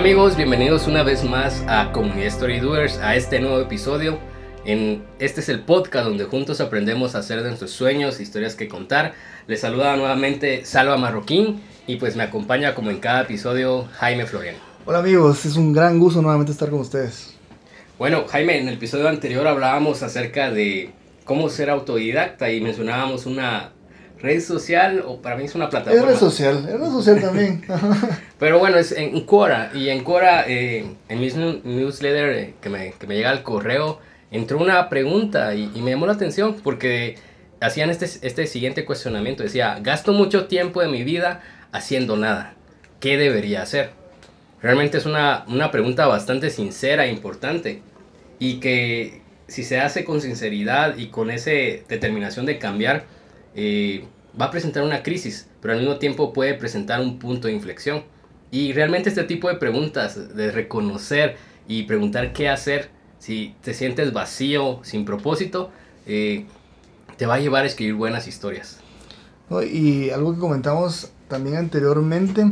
Amigos, bienvenidos una vez más a Comunidad Story Doers, a este nuevo episodio. En, este es el podcast donde juntos aprendemos a hacer de nuestros sueños historias que contar. Les saluda nuevamente Salva Marroquín y pues me acompaña como en cada episodio Jaime Florian. Hola amigos, es un gran gusto nuevamente estar con ustedes. Bueno, Jaime, en el episodio anterior hablábamos acerca de cómo ser autodidacta y mencionábamos una red social o para mí es una plataforma. Es red social, es red social también. Pero bueno, es en Quora y en Quora, eh, en mi newsletter eh, que, me, que, me, llega al correo, entró una pregunta y, y, me llamó la atención porque hacían este, este siguiente cuestionamiento. Decía, gasto mucho tiempo de mi vida haciendo nada. ¿Qué debería hacer? Realmente es una, una pregunta bastante sincera e importante y que si se hace con sinceridad y con esa determinación de cambiar, eh, va a presentar una crisis, pero al mismo tiempo puede presentar un punto de inflexión. Y realmente este tipo de preguntas, de reconocer y preguntar qué hacer, si te sientes vacío, sin propósito, eh, te va a llevar a escribir buenas historias. Y algo que comentamos también anteriormente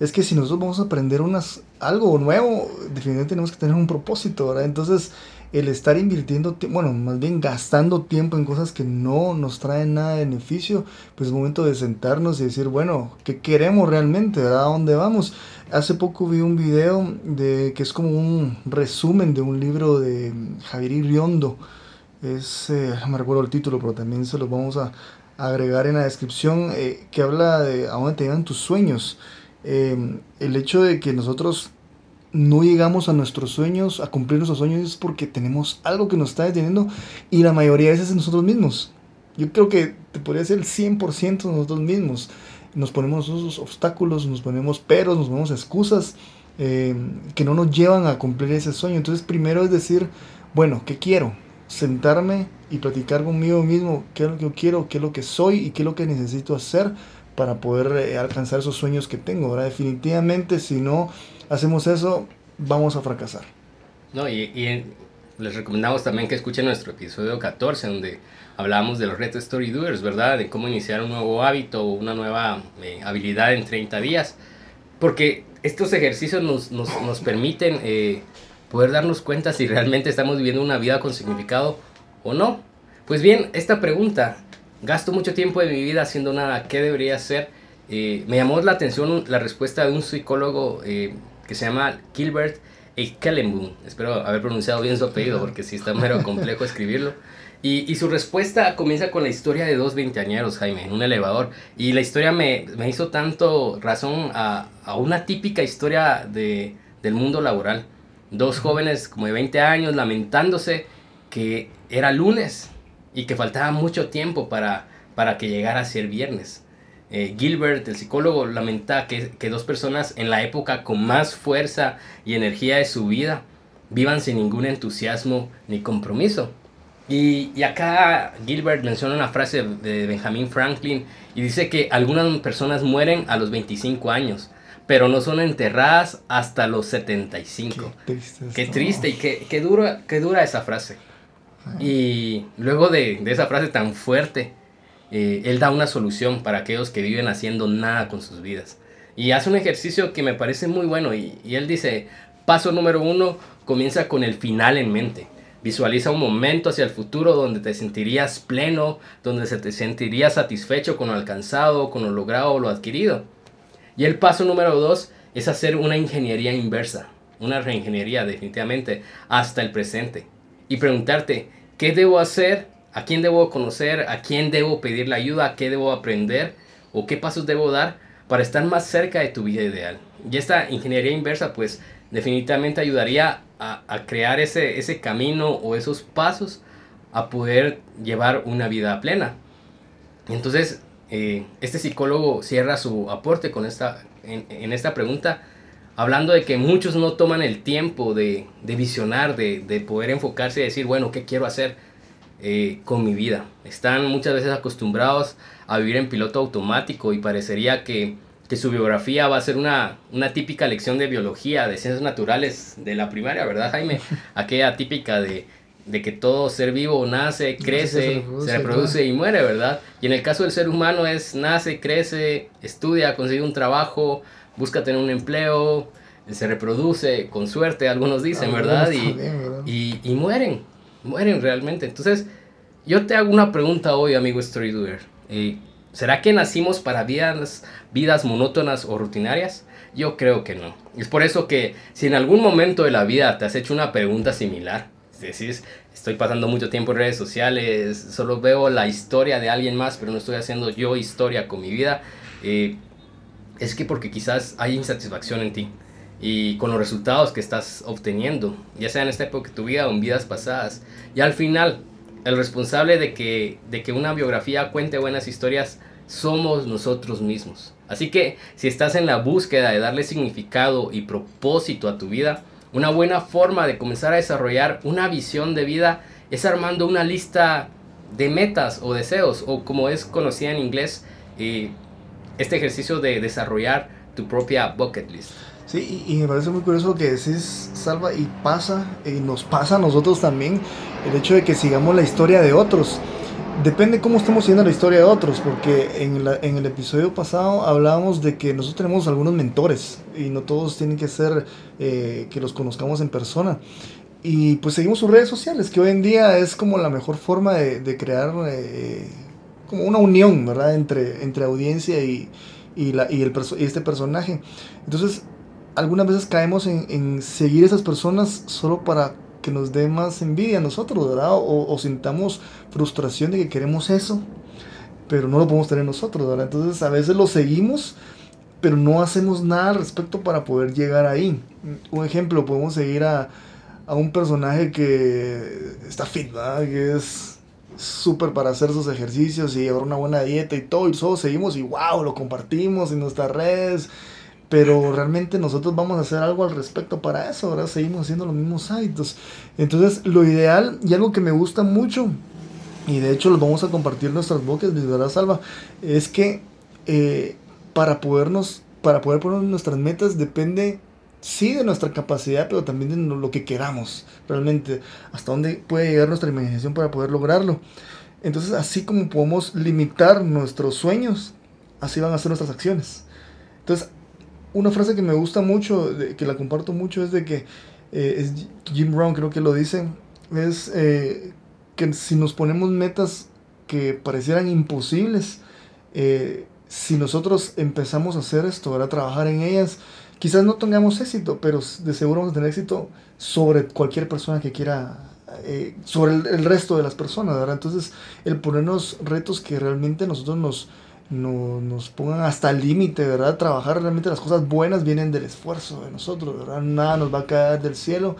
es que si nosotros vamos a aprender unas, algo nuevo, definitivamente tenemos que tener un propósito, ¿verdad? Entonces, el estar invirtiendo, bueno, más bien gastando tiempo en cosas que no nos traen nada de beneficio, pues es momento de sentarnos y decir, bueno, ¿qué queremos realmente? ¿A dónde vamos? Hace poco vi un video de que es como un resumen de un libro de Javier Iriondo. Es, eh, no me recuerdo el título, pero también se lo vamos a agregar en la descripción, eh, que habla de a dónde te llevan tus sueños. Eh, el hecho de que nosotros no llegamos a nuestros sueños, a cumplir nuestros sueños, es porque tenemos algo que nos está deteniendo y la mayoría de veces es nosotros mismos. Yo creo que te podría ser el 100% nosotros mismos. Nos ponemos esos obstáculos, nos ponemos peros, nos ponemos excusas eh, que no nos llevan a cumplir ese sueño. Entonces primero es decir, bueno, ¿qué quiero? Sentarme y platicar conmigo mismo qué es lo que yo quiero, qué es lo que soy y qué es lo que necesito hacer para poder eh, alcanzar esos sueños que tengo. ¿verdad? Definitivamente si no hacemos eso, vamos a fracasar. No, y, y les recomendamos también que escuchen nuestro episodio 14, donde hablamos de los retos Story Doers, ¿verdad? De cómo iniciar un nuevo hábito o una nueva eh, habilidad en 30 días. Porque estos ejercicios nos, nos, nos permiten eh, poder darnos cuenta si realmente estamos viviendo una vida con significado o no. Pues bien, esta pregunta, gasto mucho tiempo de mi vida haciendo nada, ¿qué debería hacer? Eh, me llamó la atención la respuesta de un psicólogo eh, que se llama Gilbert Eikelenboom. Espero haber pronunciado bien su apellido porque sí está mero complejo escribirlo. Y, y, su respuesta comienza con la historia de dos veinteañeros, Jaime, en un elevador. Y la historia me, me hizo tanto razón a, a una típica historia de, del mundo laboral. Dos jóvenes como de 20 años lamentándose que era lunes y que faltaba mucho tiempo para, para que llegara a ser viernes. Eh, Gilbert, el psicólogo, lamenta que, que, dos personas en la época con más fuerza y energía de su vida vivan sin ningún entusiasmo ni compromiso. Y, y, acá Gilbert menciona una frase de Benjamin Franklin y dice que algunas personas mueren a los 25 años, pero no son enterradas hasta los 75. Qué triste, qué triste y qué, qué, dura, qué dura esa frase. Y luego de, de esa frase tan fuerte, eh, él da una solución para aquellos que viven haciendo nada con sus vidas. Y hace un ejercicio que me parece muy bueno y, él dice, paso número uno, comienza con el final en mente. Visualiza un momento hacia el futuro donde te sentirías pleno, donde se te sentirías satisfecho con lo alcanzado, con lo logrado o lo adquirido. Y el paso número dos es hacer una ingeniería inversa, una reingeniería definitivamente, hasta el presente. Y preguntarte, ¿qué debo hacer a quién debo conocer, a quién debo pedir la ayuda, a qué debo aprender o qué pasos debo dar para estar más cerca de tu vida ideal. Y esta ingeniería inversa pues definitivamente ayudaría a, a crear ese, ese camino o esos pasos a poder llevar una vida plena. Entonces, eh, este psicólogo cierra su aporte con esta, en, esta pregunta, hablando de que muchos no toman el tiempo de, visionar, de, poder enfocarse y decir, bueno, ¿qué quiero hacer eh, con mi vida? Están muchas veces acostumbrados a vivir en piloto automático y parecería que, que su biografía va a ser una, una típica lección de biología, de ciencias naturales de la primaria, ¿verdad, Jaime? Aquella típica de de que todo ser vivo nace, crece, se reproduce, y muere, ¿verdad? Y en el caso del ser humano es nace, crece, estudia, consigue un trabajo, busca tener un empleo, se reproduce, con suerte, algunos dicen, ¿verdad? Y, Y, mueren, mueren realmente. Entonces, yo te hago una pregunta hoy, amigo Story Eh, ¿Será que nacimos para vidas, vidas monótonas o rutinarias? Yo creo que no. Es por eso que si en algún momento de la vida te has hecho una pregunta similar, decís, estoy pasando mucho tiempo en redes sociales, solo veo la historia de alguien más, pero no estoy haciendo yo historia con mi vida, eh, es que porque quizás hay insatisfacción en ti y con los resultados que estás obteniendo, ya sea en esta época de tu vida o en vidas pasadas. Y al final, el responsable de que, de que una biografía cuente buenas historias somos nosotros mismos. Así que si estás en la búsqueda de darle significado y propósito a tu vida, una buena forma de comenzar a desarrollar una visión de vida es armando una lista de metas o deseos, o como es conocida en inglés, eh, este ejercicio de desarrollar tu propia bucket list. Sí, y, me parece muy curioso lo que decís, Salva, y pasa, y nos pasa a nosotros también, el hecho de que sigamos la historia de otros. Depende cómo estamos siguiendo la historia de otros, porque en, en, el episodio pasado hablábamos de que nosotros tenemos algunos mentores y no todos tienen que ser eh, que los conozcamos en persona. Y pues seguimos sus redes sociales, que hoy en día es como la mejor forma de, de crear eh, como una unión, ¿verdad? Entre, entre audiencia y, y, la, y, el, y este personaje. Entonces, algunas veces caemos en, seguir a esas personas solo para que nos dé más envidia a nosotros, ¿verdad? O, o, sintamos frustración de que queremos eso, pero no lo podemos tener nosotros, ¿verdad? Entonces a veces lo seguimos, pero no hacemos nada al respecto para poder llegar ahí. Un ejemplo, podemos seguir a, a un personaje que está fit, ¿verdad? Que es súper para hacer sus ejercicios y llevar una buena dieta y todo, y todos seguimos y wow, lo compartimos en nuestras redes pero realmente nosotros vamos a hacer algo al respecto para eso, ahora seguimos haciendo los mismos hábitos. Entonces, lo ideal y algo que me gusta mucho, y de hecho lo vamos a compartir en nuestras bocas, ¿verdad, Salva? Es que eh, para podernos, para poder poner nuestras metas depende sí de nuestra capacidad, pero también de lo que queramos, realmente, hasta dónde puede llegar nuestra imaginación para poder lograrlo. Entonces, así como podemos limitar nuestros sueños, así van a ser nuestras acciones. Entonces, una frase que me gusta mucho, que la comparto mucho, es de que eh, es Jim Brown creo que lo dice, es eh, que si nos ponemos metas que parecieran imposibles, eh, si nosotros empezamos a hacer esto, a trabajar en ellas, quizás no tengamos éxito, pero de seguro vamos a tener éxito sobre cualquier persona que quiera, sobre el, el, resto de las personas, ¿verdad? Entonces, el ponernos retos que realmente nosotros nos, no, nos pongan hasta el límite, ¿verdad? Trabajar realmente las cosas buenas vienen del esfuerzo de nosotros, ¿verdad? Nada nos va a caer del cielo.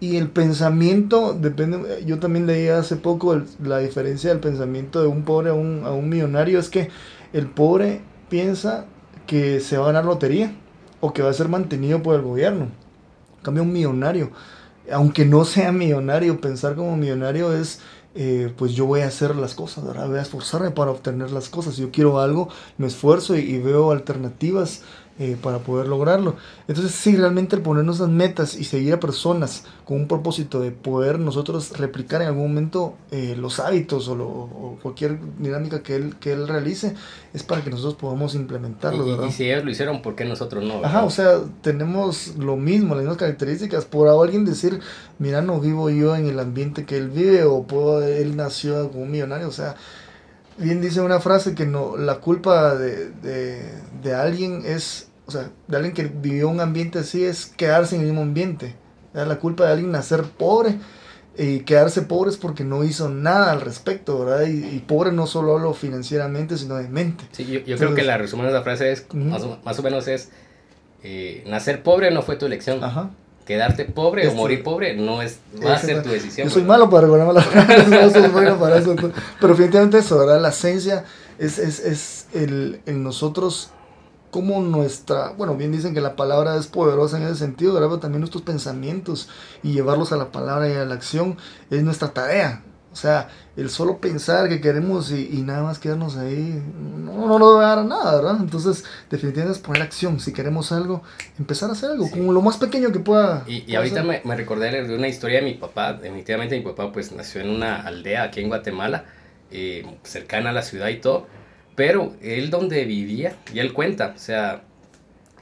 Y el pensamiento, depende, yo también leí hace poco la diferencia del pensamiento de un pobre a un, a un millonario, es que el pobre piensa que se va a ganar lotería o que va a ser mantenido por el gobierno. En cambio, un millonario, aunque no sea millonario, pensar como millonario es eh, pues yo voy a hacer las cosas, ¿verdad? voy a esforzarme para obtener las cosas. Si yo quiero algo, me esfuerzo y, veo alternativas eh, para poder lograrlo. Entonces, sí, realmente el ponernos las metas y seguir a personas con un propósito de poder nosotros replicar en algún momento eh, los hábitos o, cualquier dinámica que él, que él realice, es para que nosotros podamos implementarlo. Y, y si ellos lo hicieron, ¿por qué nosotros no? Ajá, o sea, tenemos lo mismo, las mismas características. Por alguien decir, mira, no vivo yo en el ambiente que él vive o puedo, él nació como un millonario, o sea bien dice una frase que no la culpa de, de, de, alguien es o sea, de alguien que vivió un ambiente así es quedarse en el mismo ambiente. La culpa de alguien nacer pobre y quedarse pobre es porque no hizo nada al respecto, ¿verdad? Y, pobre no solo lo financieramente, sino de mente. Sí, yo, creo que la resumen de la frase es, más, o, menos es, eh, nacer pobre no fue tu elección. quedarte pobre o morir pobre no es va a ser tu decisión. Yo soy malo para recordar las frases, no soy bueno para eso. Pero definitivamente eso, ¿verdad? La esencia es, es, es el, el nosotros como nuestra, bueno, bien dicen que la palabra es poderosa en ese sentido, pero también nuestros pensamientos y llevarlos a la palabra y a la acción es nuestra tarea. O sea, el solo pensar que queremos y, nada más quedarnos ahí, no, no nos va a dar nada, ¿verdad? Entonces, definitivamente es poner acción. Si queremos algo, empezar a hacer algo, como lo más pequeño que pueda. Y, ahorita me, me, recordé de una historia de mi papá. Definitivamente mi papá pues nació en una aldea aquí en Guatemala, eh, cercana a la ciudad y todo. Pero él donde vivía, y él cuenta, o sea,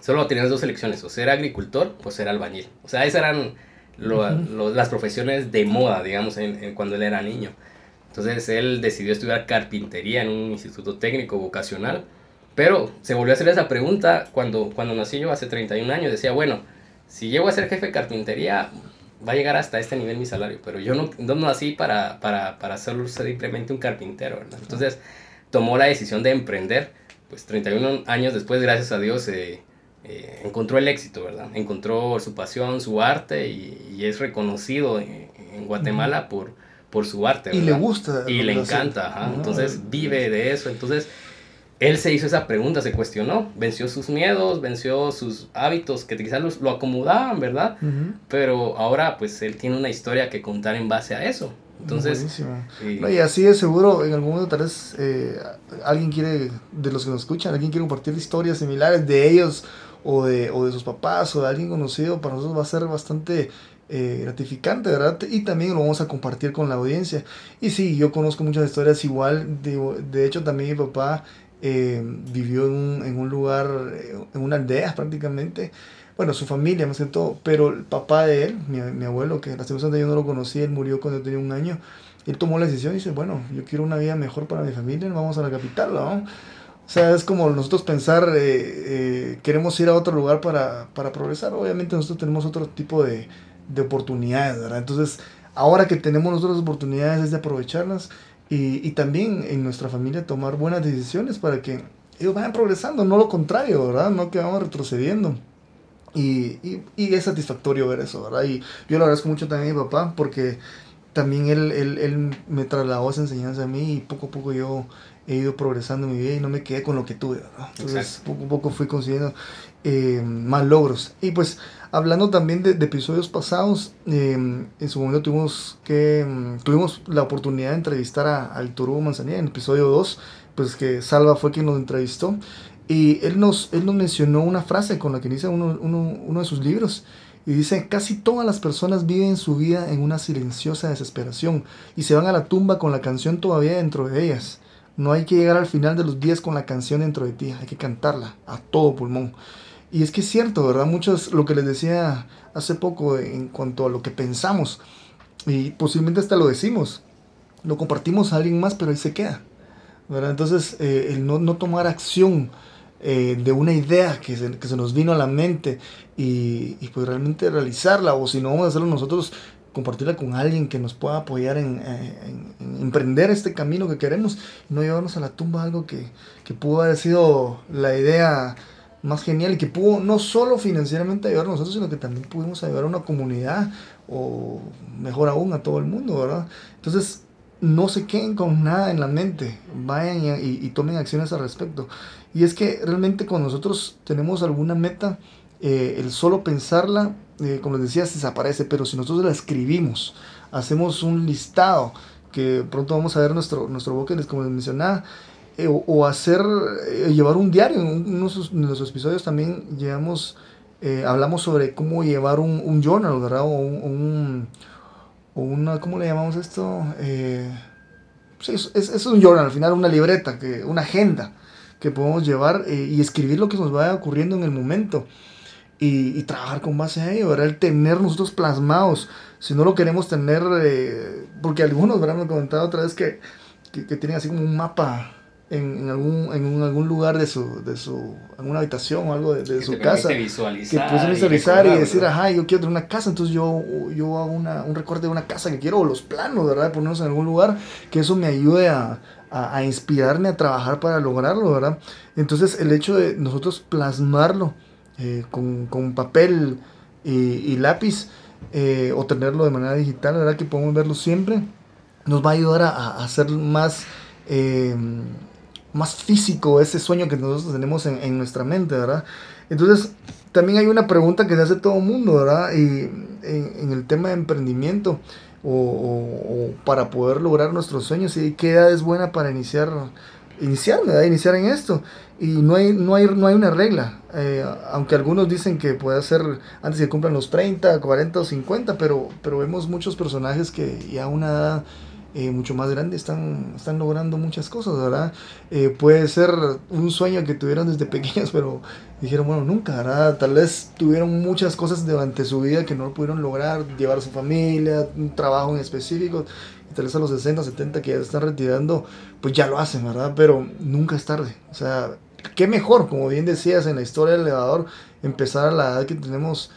solo tenías dos elecciones, o ser agricultor o ser albañil. O sea, esas eran las profesiones de moda, digamos, en, cuando él era niño. Entonces él decidió estudiar carpintería en un instituto técnico vocacional, pero se volvió a hacer esa pregunta cuando, cuando nací yo hace 31 años. Decía, bueno, si llego a ser jefe de carpintería, va a llegar hasta este nivel mi salario, pero yo no, no nací para, para, para ser simplemente un carpintero, Entonces tomó la decisión de emprender, pues 31 años después, gracias a Dios, eh, eh, encontró el éxito, ¿verdad? Encontró su pasión, su arte y, es reconocido en, Guatemala por, por su arte. ¿verdad? Y le gusta. Y le encanta, entonces vive de eso. Entonces, él se hizo esa pregunta, se cuestionó, venció sus miedos, venció sus hábitos que quizás lo acomodaban, ¿verdad? Pero ahora pues él tiene una historia que contar en base a eso. Entonces, y así es seguro, en algún momento tal vez eh, alguien quiere, de los que nos escuchan, alguien quiere compartir historias similares de ellos o de, o de sus papás o de alguien conocido, para nosotros va a ser bastante eh, gratificante, ¿verdad? Y también lo vamos a compartir con la audiencia. Y sí, yo conozco muchas historias igual, de, de hecho también mi papá eh, vivió en un, en un lugar, en una aldea prácticamente, bueno, su familia más que todo, pero el papá de él, mi, mi abuelo, que la segunda yo no lo conocí, él murió cuando tenía un año, él tomó la decisión y dice, bueno, yo quiero una vida mejor para mi familia, vamos a la capital, ¿no? O sea, es como nosotros pensar, eh, eh, queremos ir a otro lugar para, para, progresar, obviamente nosotros tenemos otro tipo de, de oportunidades, ¿verdad? Entonces, ahora que tenemos nosotros oportunidades es de aprovecharlas y, y también en nuestra familia tomar buenas decisiones para que ellos vayan progresando, no lo contrario, ¿verdad? No que vamos retrocediendo. Y, y, y, es satisfactorio ver eso, ¿verdad? Y yo lo agradezco mucho también a mi papá porque también él, él, él, me trasladó esa enseñanza a mí y poco a poco yo he ido progresando en mi vida y no me quedé con lo que tuve, ¿verdad? Entonces poco a poco fui consiguiendo eh, más logros. Y pues hablando también de, de episodios pasados, eh, en su momento tuvimos, que, mm, tuvimos la oportunidad de entrevistar a, al Turbo Manzanilla en el episodio 2, pues que Salva fue quien nos entrevistó. Y él nos, él nos mencionó una frase con la que inicia uno, uno, uno de sus libros. Y dice, casi todas las personas viven su vida en una silenciosa desesperación y se van a la tumba con la canción todavía dentro de ellas. No hay que llegar al final de los días con la canción dentro de ti, hay que cantarla a todo pulmón. Y es que es cierto, ¿verdad? Muchos, lo que les decía hace poco en cuanto a lo que pensamos, y posiblemente hasta lo decimos, lo compartimos a alguien más, pero ahí se queda. ¿verdad? Entonces, eh, el no, no tomar acción eh, de una idea que se, que se, nos vino a la mente y, y, pues realmente realizarla o si no vamos a hacerlo nosotros compartirla con alguien que nos pueda apoyar en, en, en emprender este camino que queremos y no llevarnos a la tumba algo que, que pudo haber sido la idea más genial y que pudo no solo financieramente ayudar a nosotros, sino que también pudimos ayudar a una comunidad o mejor aún a todo el mundo, ¿verdad? Entonces, no se queden con nada en la mente, vayan y, y, tomen acciones al respecto. Y es que realmente cuando nosotros tenemos alguna meta, eh, el solo pensarla, eh, como les decía, desaparece, pero si nosotros la escribimos, hacemos un listado, que pronto vamos a ver nuestro, nuestro bucket como les mencionaba, eh, o, o, hacer, eh, llevar un diario, en uno de nuestros episodios también llevamos, hablamos sobre cómo llevar un, un journal, ¿verdad? O un o una, ¿cómo le llamamos esto? Eh, es, es, un journal, al final una libreta, que, una agenda que podemos llevar eh, y escribir lo que nos vaya ocurriendo en el momento. Y, y, trabajar con base a ello, ¿verdad? El tener nosotros plasmados, si no lo queremos tener, eh, porque algunos, ¿verdad? Me han comentado otra vez que, que, que tienen así como un mapa en, en, algún, en un, algún lugar de su, de su, en una habitación o algo de, de su casa. Visualizar que puede visualizar y, y, decir, ajá, yo quiero tener una casa, entonces yo, yo hago una, un recorte de una casa que quiero, o los planos, ¿verdad? Ponerlos en algún lugar, que eso me ayude a, a, a, inspirarme a trabajar para lograrlo, ¿verdad? Entonces el hecho de nosotros plasmarlo eh, con, con papel y, lápiz eh, o tenerlo de manera digital, ¿verdad? Que podemos verlo siempre, nos va a ayudar a, hacer más, eh, más físico ese sueño que nosotros tenemos en, en, nuestra mente, ¿verdad? Entonces, también hay una pregunta que se hace todo el mundo, ¿verdad? Y en, el tema de emprendimiento o, para poder lograr nuestros sueños, ¿y qué edad es buena para iniciar? iniciar, ¿verdad? iniciar en esto. Y no hay, no hay, no hay una regla, eh, aunque algunos dicen que puede ser antes que cumplan los 30, 40 o 50, pero, pero vemos muchos personajes que ya a una edad eh, mucho más grande están, están logrando muchas cosas, ¿verdad? Eh, puede ser un sueño que tuvieron desde pequeños, pero dijeron, bueno, nunca, ¿verdad? Tal vez tuvieron muchas cosas durante su vida que no pudieron lograr, llevar a su familia, un trabajo en específico, y tal vez a los 60, 70 que ya están retirando, pues ya lo hacen, ¿verdad? Pero nunca es tarde, o sea, qué mejor, como bien decías en la historia del elevador, empezar a la edad que tenemos,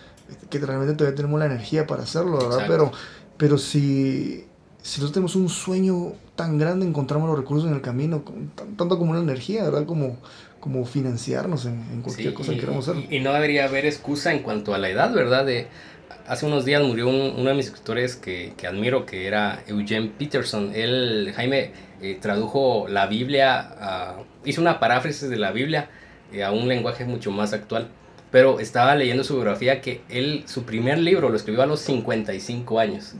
que realmente todavía tenemos la energía para hacerlo, ¿verdad? Pero, pero si, si nosotros tenemos un sueño tan grande, encontramos los recursos en el camino, tanto como una energía, ¿verdad? Como, como financiarnos en, cualquier cosa que queramos hacer. Y, no debería haber excusa en cuanto a la edad, ¿verdad? De, hace unos días murió uno de mis escritores que, que, admiro, que era Eugene Peterson. Él, Jaime, eh, tradujo la Biblia, hizo una paráfrasis de la Biblia eh, a un lenguaje mucho más actual. Pero estaba leyendo su biografía que él, su primer libro lo escribió a los 55 años.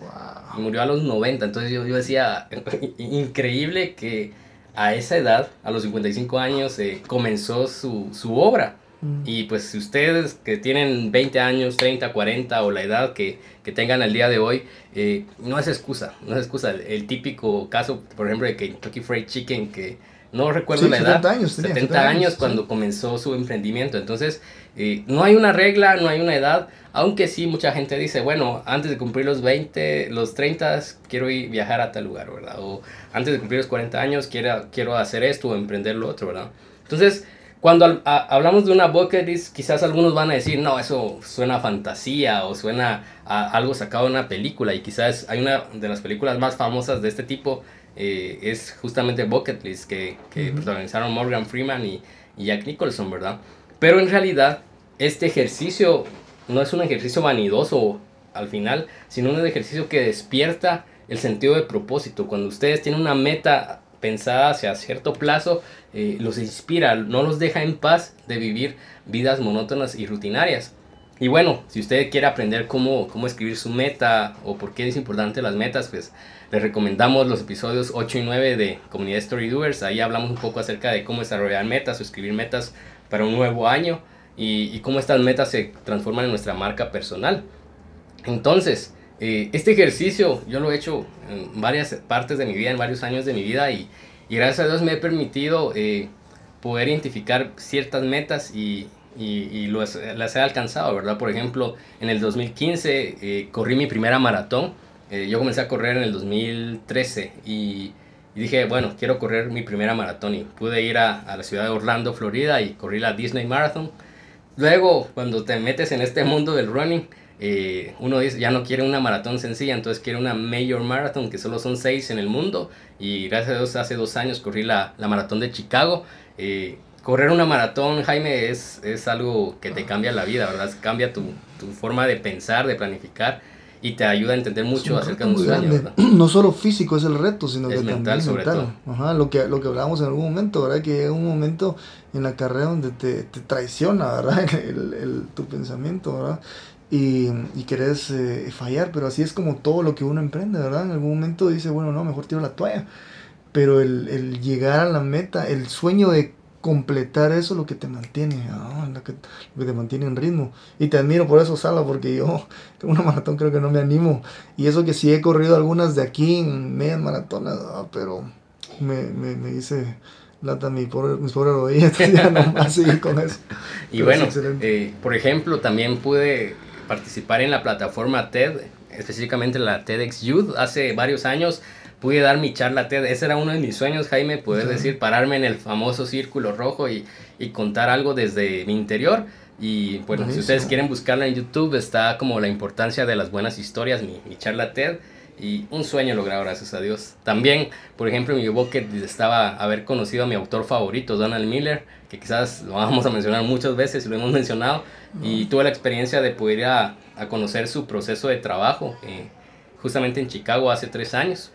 Y murió a los 90. Entonces yo, yo decía, increíble que a esa edad, a los 55 años, eh, comenzó su, su obra. Mm. Y pues si ustedes que tienen 20 años, 30, 40 o la edad que, que tengan al día de hoy, eh, no es excusa, no es excusa. El, típico caso, por ejemplo, de Kentucky Fried Chicken, que no recuerdo la 70 edad, años, 70, años, cuando comenzó su emprendimiento. Entonces, eh, no hay una regla, no hay una edad, aunque sí mucha gente dice, bueno, antes de cumplir los 20, los 30, quiero ir viajar a tal lugar, ¿verdad? O antes de cumplir los 40 años, quiero, quiero hacer esto o emprender lo otro, ¿verdad? Entonces, cuando hablamos de una bucket list, quizás algunos van a decir, no, eso suena a fantasía o suena a algo sacado de una película. Y quizás hay una de las películas más famosas de este tipo, eh, es justamente Bucket List, que, que protagonizaron Morgan Freeman y, y, Jack Nicholson, ¿verdad? Pero en realidad, este ejercicio no es un ejercicio vanidoso al final, sino un ejercicio que despierta el sentido de propósito. Cuando ustedes tienen una meta pensada hacia cierto plazo, eh, los inspira, no los deja en paz de vivir vidas monótonas y rutinarias. Y bueno, si usted quiere aprender cómo, cómo escribir su meta o por qué es importante las metas, pues les recomendamos los episodios 8 y 9 de Comunidad Story Doers. Ahí hablamos un poco acerca de cómo desarrollar metas o escribir metas para un nuevo año y, y cómo estas metas se transforman en nuestra marca personal. Entonces, eh, este ejercicio yo lo he hecho en varias partes de mi vida, en varios años de mi vida y, y gracias a Dios me he permitido eh, poder identificar ciertas metas y, y, las he alcanzado, ¿verdad? Por ejemplo, en el 2015 eh, corrí mi primera maratón. Yo comencé a correr en el 2013 y, dije, bueno, quiero correr mi primera maratón y pude ir a, a la ciudad de Orlando, Florida y corrí la Disney Marathon. Luego, cuando te metes en este mundo del running, eh, uno dice, ya no quiere una maratón sencilla, entonces quiere una Major Marathon, que solo son seis en el mundo. Y gracias a Dios, hace dos años corrí la, la maratón de Chicago. Eh, correr una maratón, Jaime, es, es algo que te cambia la vida, ¿verdad? Cambia tu, tu forma de pensar, de planificar y te ayuda a entender mucho acerca de un sueño. No solo físico es el reto, sino que mental, también sobre mental. Todo. Ajá, lo que, lo que hablábamos en algún momento, ¿verdad? Que llega un momento en la carrera donde te, te traiciona, ¿verdad? El, el, tu pensamiento, ¿verdad? y, y querés eh, fallar, pero así es como todo lo que uno emprende, ¿verdad? En algún momento dice, bueno, no, mejor tiro la toalla, pero el, el llegar a la meta, el sueño de completar eso lo que te mantiene, lo, que, lo, que, te mantiene en ritmo. Y te admiro por eso, Sala, porque yo tengo una maratón, creo que no me animo. Y eso que sí he corrido algunas de aquí en medias maratonas, pero me, me, me dice lata mi pobre, mis pobres rodillas, ya no más seguir con eso. Y bueno, eh, por ejemplo, también pude participar en la plataforma TED, específicamente la TEDx Youth. Hace varios años pude dar mi charla TED. Ese era uno de mis sueños, Jaime, poder decir, pararme en el famoso círculo rojo y, y contar algo desde mi interior. Y bueno, si ustedes quieren buscarla en YouTube, está como la importancia de las buenas historias, mi, mi charla TED. y un sueño logrado, gracias a Dios. También, por ejemplo, en mi bucket estaba haber conocido a mi autor favorito, Donald Miller, que quizás lo vamos a mencionar muchas veces lo hemos mencionado, y tuve la experiencia de poder ir a, a conocer su proceso de trabajo, eh, justamente en Chicago hace tres años.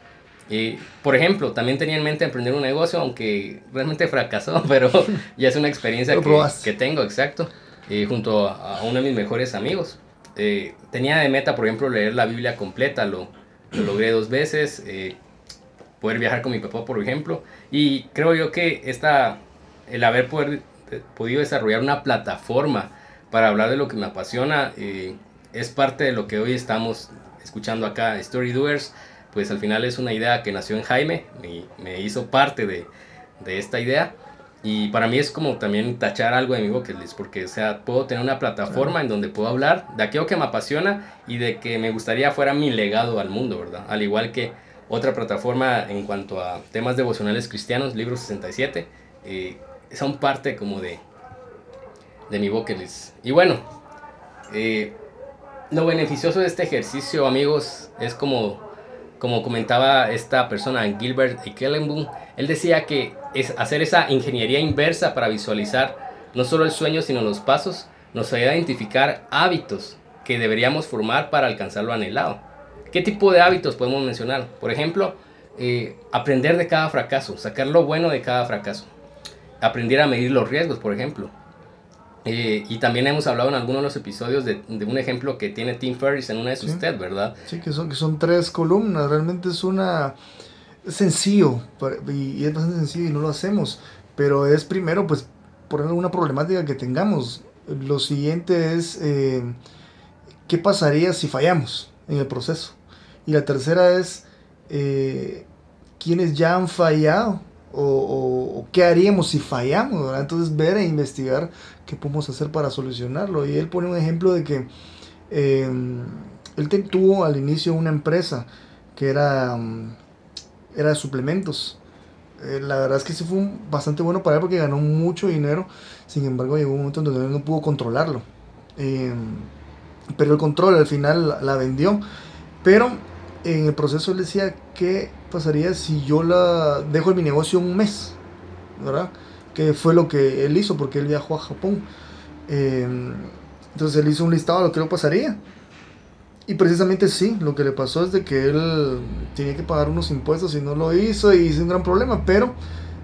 Y, por ejemplo, también tenía en mente emprender un negocio, aunque realmente fracasó, pero ya es una experiencia que, que, tengo, exacto, eh, junto a, uno de mis mejores amigos. Eh, tenía de meta, por ejemplo, leer la Biblia completa, lo, lo logré dos veces, eh, poder viajar con mi papá, por ejemplo, y creo yo que esta, el haber poder, podido desarrollar una plataforma para hablar de lo que me apasiona es parte de lo que hoy estamos escuchando acá, Story Doers pues al final es una idea que nació en Jaime y me hizo parte de, de esta idea. Y para mí es como también tachar algo de mi bucket list, porque o sea, puedo tener una plataforma en donde puedo hablar de aquello que me apasiona y de que me gustaría fuera mi legado al mundo, ¿verdad? Al igual que otra plataforma en cuanto a temas devocionales cristianos, Libro 67, eh, son parte como de, de mi bucket list. Y bueno, eh, lo beneficioso de este ejercicio, amigos, es como como comentaba esta persona, Gilbert Kellenboom, él decía que es hacer esa ingeniería inversa para visualizar no solo el sueño, sino los pasos, nos ayuda a identificar hábitos que deberíamos formar para alcanzar lo anhelado. ¿Qué tipo de hábitos podemos mencionar? Por ejemplo, eh, aprender de cada fracaso, sacar lo bueno de cada fracaso. Aprender a medir los riesgos, por ejemplo. Eh, y también hemos hablado en algunos de los episodios de, de, un ejemplo que tiene Tim Ferriss en una de sus TED, ¿verdad? Sí, que son, que son tres columnas, realmente es una... Es sencillo, y, es bastante sencillo y no lo hacemos, pero es primero, pues, poner una problemática que tengamos. Lo siguiente es, eh, ¿qué pasaría si fallamos en el proceso? Y la tercera es, eh, ¿quiénes ya han fallado? o, qué haríamos si fallamos, Entonces ver e investigar qué podemos hacer para solucionarlo. Y él pone un ejemplo de que em, él tuvo al inicio una empresa que era, mm, era de suplementos. Eh, la verdad es que sí fue bastante bueno para él porque ganó mucho dinero. Sin embargo, llegó un momento en donde él no pudo controlarlo. Em, pero el control al final la, la vendió. Pero en el proceso él decía que pasaría si yo la dejo en mi negocio un mes? ¿Verdad? Que fue lo que él hizo porque él viajó a Japón. Em, entonces él hizo un listado de lo que le pasaría. Y precisamente sí, lo que le pasó es de que él tenía que pagar unos impuestos y no lo hizo y hizo un gran problema, pero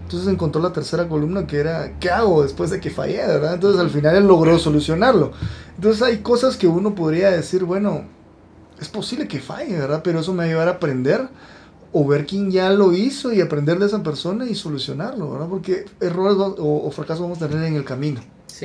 entonces encontró la tercera columna que era, ¿qué hago después de que fallé? ¿verdad? Entonces al final él logró solucionarlo. Entonces hay cosas que uno podría decir, bueno, es posible que falle, ¿verdad? Pero eso me va a ayudar a aprender o ver quién ya lo hizo y aprender de esa persona y solucionarlo, ¿verdad? Porque errores o, fracasos vamos a tener en el camino.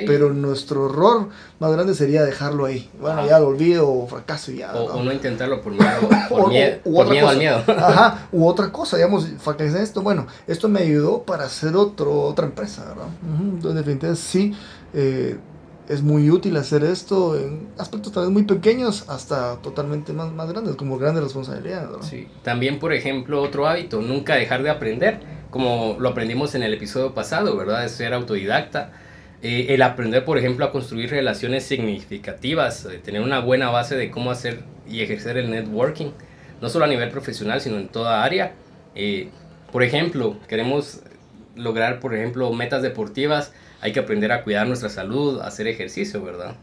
Pero nuestro error más grande sería dejarlo ahí. Bueno, ya lo olvido o fracaso y ya. O ¿no? intentarlo por miedo, por miedo, por miedo al miedo. Ajá, u otra cosa, digamos, fracasé esto, bueno, esto me ayudó para hacer otro, otra empresa, ¿verdad? Entonces, definitivamente sí, eh, es muy útil hacer esto en aspectos tal vez muy pequeños hasta totalmente más, más grandes, como grandes responsabilidades. Sí. También, por ejemplo, otro hábito, nunca dejar de aprender, como lo aprendimos en el episodio pasado, ¿verdad? De ser autodidacta. Eh, el aprender, por ejemplo, a construir relaciones significativas, eh, tener una buena base de cómo hacer y ejercer el networking, no solo a nivel profesional, sino en toda área. Eh, por ejemplo, queremos lograr, por ejemplo, metas deportivas, hay que aprender a cuidar nuestra salud, a hacer ejercicio, ¿verdad?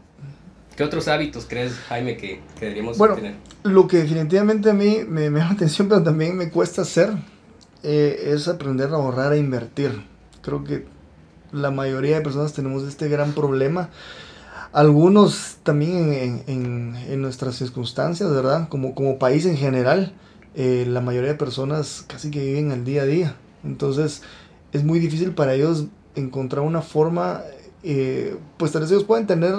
¿Qué otros hábitos crees, Jaime, que, que deberíamos bueno, Lo que definitivamente a mí me, me llama atención, pero también me cuesta hacer, eh, es aprender a ahorrar e invertir. Creo que la mayoría de personas tenemos este gran problema. Algunos también en, en, en nuestras circunstancias, ¿verdad? Como, como país en general, eh, la mayoría de personas casi que viven al día a día. Entonces es muy difícil para ellos encontrar una forma, eh, pues tal vez ellos pueden tener,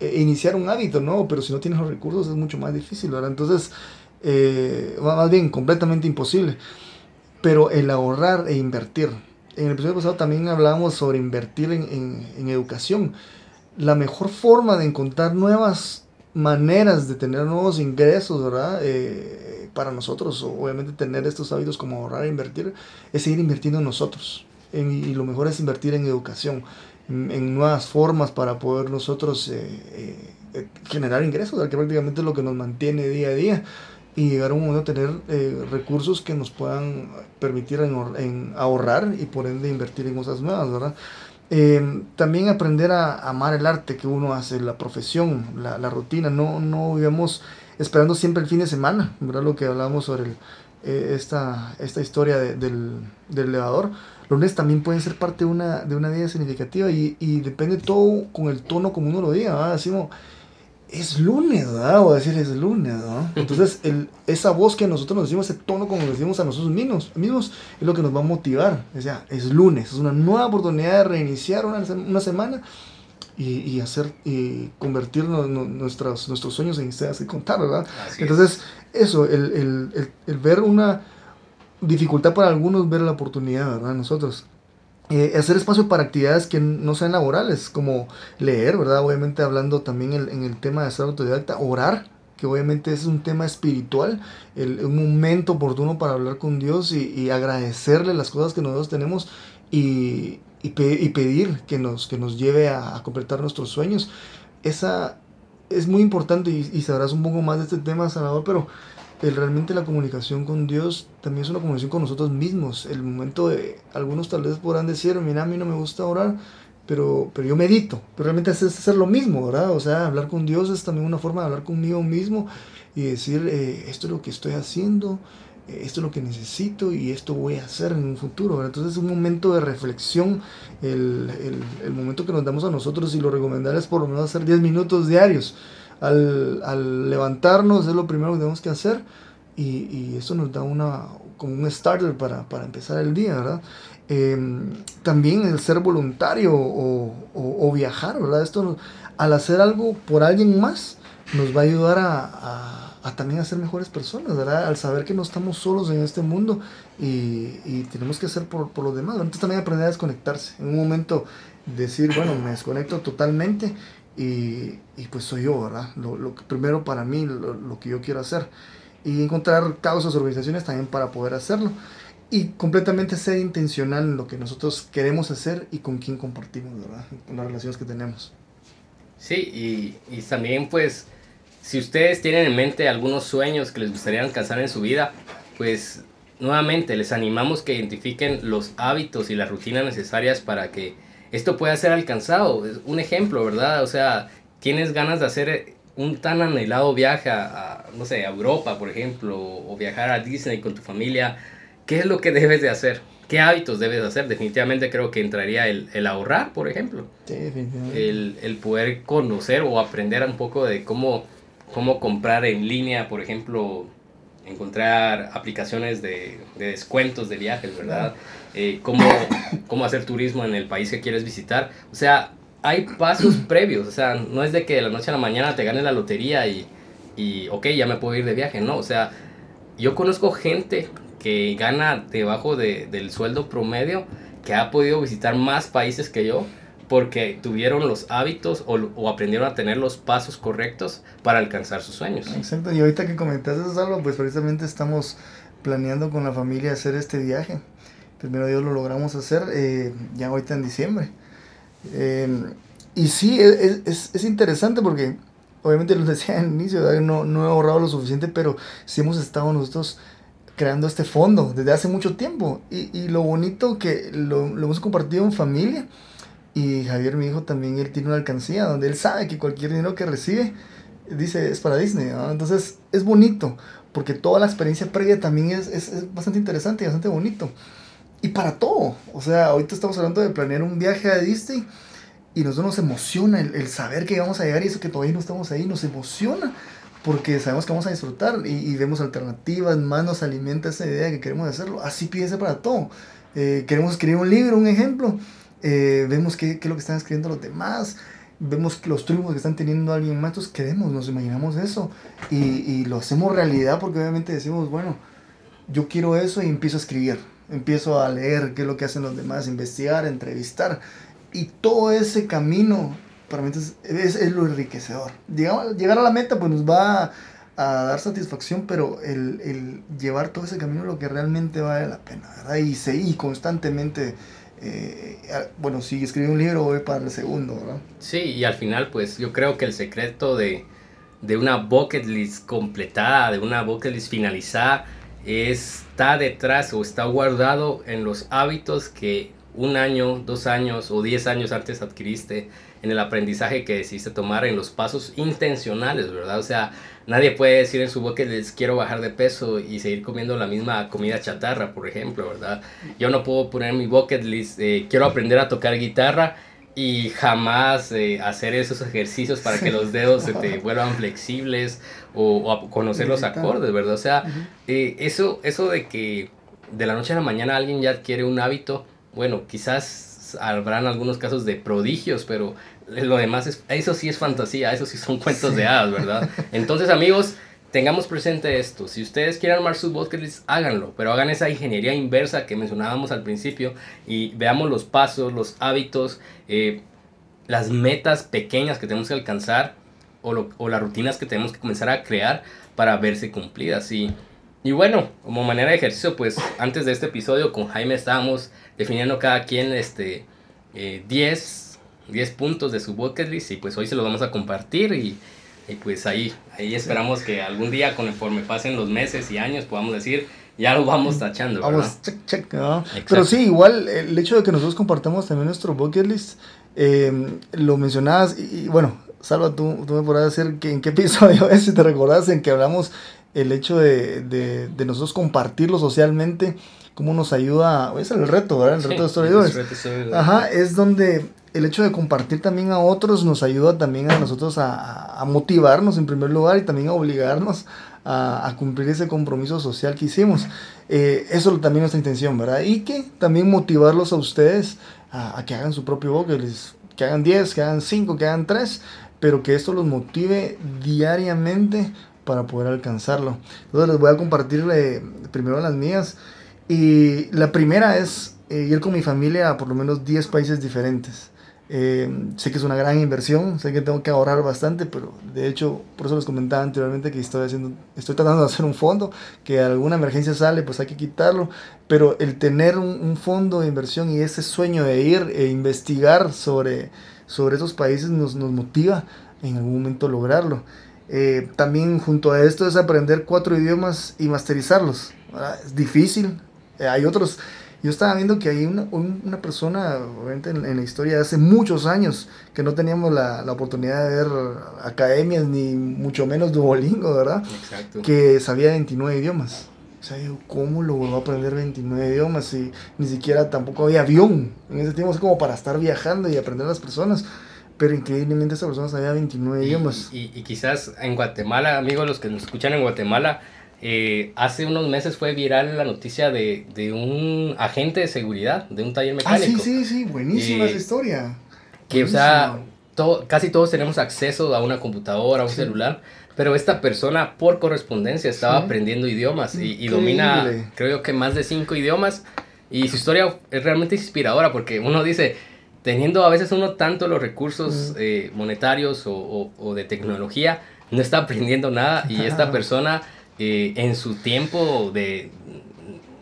eh, iniciar un hábito, ¿no? Pero si no tienes los recursos es mucho más difícil, ¿verdad? Entonces, eh, más bien, completamente imposible. Pero el ahorrar e invertir. En el episodio pasado también hablábamos sobre invertir en, en, educación. La mejor forma de encontrar nuevas maneras de tener nuevos ingresos, ¿verdad? para nosotros, obviamente tener estos hábitos como ahorrar e invertir, es seguir invirtiendo en nosotros y lo mejor es invertir en educación, en, nuevas formas para poder nosotros eh, eh, generar ingresos, que prácticamente es lo que nos mantiene día a día. y llegar a un momento a tener eh, recursos que nos puedan permitir en, ahorrar y por ende invertir en cosas nuevas, ¿verdad? Em, también aprender a, amar el arte que uno hace, la profesión, la, la, rutina, no, no vivamos esperando siempre el fin de semana, ¿verdad? Lo que hablábamos sobre eh, esta, esta historia del, del elevador. Los lunes también pueden ser parte de una, de una vida significativa y, y depende todo con el tono como uno lo diga, ¿verdad? Decimos, es lunes, ¿verdad? O decir, es lunes, ¿no? Entonces, el, esa voz que nosotros nos decimos, ese tono como nos decimos a nosotros mismos, mismos es lo que nos va a motivar. O sea, es lunes, es una nueva oportunidad de reiniciar una, una semana y, y, hacer, y convertir nuestros, nuestros sueños en historias y contar, ¿verdad? Entonces, eso, el, el, el, el ver una dificultad para algunos, ver la oportunidad, ¿verdad? Nosotros. Eh, hacer espacio para actividades que no sean laborales, como leer, ¿verdad? Obviamente hablando también en el tema de ser autodidacta, orar, que obviamente es un tema espiritual, el, un momento oportuno para hablar con Dios y, agradecerle las cosas que nosotros tenemos y, y, pedir que nos, que nos lleve a, completar nuestros sueños. Esa es muy importante y, y sabrás un poco más de este tema, Salvador, pero el, realmente la comunicación con Dios también es una comunicación con nosotros mismos. El momento de, algunos tal vez podrán decir, mira, a mí no me gusta orar, pero, pero yo medito. Pero realmente es hacer lo mismo, ¿verdad? O sea, hablar con Dios es también una forma de hablar conmigo mismo y decir, eh, esto es lo que estoy haciendo, eh, esto es lo que necesito y esto voy a hacer en un futuro. ¿verdad? Entonces es un momento de reflexión, el, el, el momento que nos damos a nosotros y lo recomendable es por lo menos hacer 10 minutos diarios al, al levantarnos es lo primero que tenemos que hacer y, y eso nos da una, como un starter para, para empezar el día, ¿verdad? Em, también el ser voluntario o, o, viajar, ¿verdad? Esto al hacer algo por alguien más nos va a ayudar a, a, a, también a ser mejores personas, ¿verdad? Al saber que no estamos solos en este mundo y, y tenemos que hacer por, por los demás. Entonces también aprender a desconectarse. En un momento decir, bueno, me desconecto totalmente y, y pues soy yo, ¿verdad? Lo, lo primero para mí, lo, lo, que yo quiero hacer. Y encontrar causas, organizaciones también para poder hacerlo. Y completamente ser intencional en lo que nosotros queremos hacer y con quién compartimos, ¿verdad? Con las relaciones que tenemos. Sí, y, y también pues, si ustedes tienen en mente algunos sueños que les gustaría alcanzar en su vida, pues nuevamente les animamos que identifiquen los hábitos y las rutinas necesarias para que esto puede ser alcanzado. Es un ejemplo, ¿verdad? O sea, tienes ganas de hacer un tan anhelado viaje a, no sé, a Europa, por ejemplo, o viajar a Disney con tu familia, ¿qué es lo que debes de hacer? ¿Qué hábitos debes de hacer? Definitivamente creo que entraría el, el ahorrar, por ejemplo. Sí, definitivamente. El, el, poder conocer o aprender un poco de cómo, cómo comprar en línea, por ejemplo, encontrar aplicaciones de, de descuentos de viajes, ¿verdad? Eh, cómo, cómo hacer turismo en el país que quieres visitar. O sea, hay pasos previos, o sea, no es de que de la noche a la mañana te ganes la lotería y, y, ok, ya me puedo ir de viaje, no, o sea, yo conozco gente que gana debajo de, del sueldo promedio, que ha podido visitar más países que yo, porque tuvieron los hábitos o, o, aprendieron a tener los pasos correctos para alcanzar sus sueños. Exacto, y ahorita que comentaste eso, pues precisamente estamos planeando con la familia hacer este viaje. Primero Dios lo logramos hacer eh, ya ahorita en diciembre. Eh, y sí, es, es, es, interesante porque obviamente lo decía al inicio, no, no he ahorrado lo suficiente, pero sí hemos estado nosotros creando este fondo desde hace mucho tiempo. Y, y lo bonito que lo, lo hemos compartido en familia y Javier, mi hijo, también él tiene una alcancía donde él sabe que cualquier dinero que recibe, dice, es para Disney. ¿no? Entonces es bonito, porque toda la experiencia previa también es, es, es, bastante interesante y bastante bonito. Y para todo. O sea, ahorita estamos hablando de planear un viaje a Disney y nosotros nos emociona el, el saber que vamos a llegar y eso que todavía no estamos ahí, nos emociona porque sabemos que vamos a disfrutar y, vemos alternativas, más nos alimenta esa idea de que queremos hacerlo. Así piensa para todo. Eh, queremos escribir un libro, un ejemplo eh, vemos qué, qué, es lo que están escribiendo los demás, vemos los triunfos que están teniendo alguien más, entonces queremos, nos imaginamos eso y, y, lo hacemos realidad porque obviamente decimos, bueno, yo quiero eso y empiezo a escribir, empiezo a leer qué es lo que hacen los demás, investigar, entrevistar y todo ese camino para mí es, es, es lo enriquecedor. Llegar, llegar a la meta pues nos va a, a dar satisfacción, pero el, el, llevar todo ese camino es lo que realmente vale la pena, ¿verdad? Y seguir constantemente eh, bueno, si escribí un libro voy para el segundo, ¿verdad? Sí, y al final pues yo creo que el secreto de, de una bucket list completada, de una bucket list finalizada, está detrás o está guardado en los hábitos que un año, dos años o diez años antes adquiriste en el aprendizaje que decidiste tomar en los pasos intencionales, ¿verdad? O sea, nadie puede decir en su bucket list quiero bajar de peso y seguir comiendo la misma comida chatarra, por ejemplo, ¿verdad? Yo no puedo poner en mi bucket list eh, quiero aprender a tocar guitarra y jamás eh, hacer esos ejercicios para que los dedos se te vuelvan flexibles o, conocer los acordes, ¿verdad? O sea, eh, eso, eso de que de la noche a la mañana alguien ya adquiere un hábito, bueno, quizás habrán algunos casos de prodigios, pero lo demás, es, eso sí es fantasía, eso sí son cuentos de hadas, ¿verdad? Entonces, amigos, tengamos presente esto. Si ustedes quieren armar sus bucket háganlo, pero hagan esa ingeniería inversa que mencionábamos al principio y veamos los pasos, los hábitos, eh, las metas pequeñas que tenemos que alcanzar o, las rutinas que tenemos que comenzar a crear para verse cumplidas. Y, y bueno, como manera de ejercicio, pues antes de este episodio con Jaime estábamos definiendo cada quien este, 10, eh, puntos de su bucket list y pues hoy se los vamos a compartir y, y, pues ahí, ahí esperamos que algún día conforme pasen los meses y años podamos decir ya lo vamos tachando. Vamos, check, check. Pero sí, igual el hecho de que nosotros compartamos también nuestro bucket list, eh, lo mencionabas y, bueno, Salva, tú, tú me podrás decir que, en qué episodio es, si te recordás, en que hablamos el hecho de, de, de nosotros compartirlo socialmente cómo nos ayuda, es el reto, ¿verdad? El reto de historiadores. Ajá, es donde el hecho de compartir también a otros nos ayuda también a nosotros a, a motivarnos en primer lugar y también a obligarnos a, a cumplir ese compromiso social que hicimos. Eh, eso también es nuestra intención, ¿verdad? Y que también motivarlos a ustedes a, a que hagan su propio book, que hagan 10, que hagan 5, que hagan 3, pero que esto los motive diariamente para poder alcanzarlo. Entonces les voy a compartir eh, primero las mías. Y la primera es eh, ir con mi familia a por lo menos 10 países diferentes. Eh, sé que es una gran inversión, sé que tengo que ahorrar bastante, pero de hecho, por eso les comentaba anteriormente que estoy, haciendo, estoy tratando de hacer un fondo, que alguna emergencia sale, pues hay que quitarlo, pero el tener un, fondo de inversión y ese sueño de ir e investigar sobre, sobre esos países nos, nos motiva en algún momento lograrlo. Eh, también junto a esto es aprender cuatro idiomas y masterizarlos. Es difícil, hay otros. Yo estaba viendo que hay una, una persona, obviamente en, la historia de hace muchos años, que no teníamos la, la, oportunidad de ver academias, ni mucho menos Duolingo, ¿verdad? Exacto. Que sabía 29 idiomas. O sea, yo, ¿cómo logró aprender 29 idiomas si ni siquiera tampoco había avión? En ese tiempo es como para estar viajando y aprender a las personas. Pero increíblemente esa persona sabía 29 idiomas. Y, y, quizás en Guatemala, amigos, los que nos escuchan en Guatemala, eh, hace unos meses fue viral la noticia de, de, un agente de seguridad de un taller mecánico. Ah, sí, sí, sí, buenísima esa historia. Que, o sea, casi todos tenemos acceso a una computadora, a un celular, pero esta persona por correspondencia estaba aprendiendo idiomas y, y, domina, creo que más de cinco idiomas. Y su historia es realmente inspiradora porque uno dice, teniendo a veces uno tanto los recursos eh, monetarios o, o, o de tecnología, no está aprendiendo nada y esta persona eh, en su tiempo de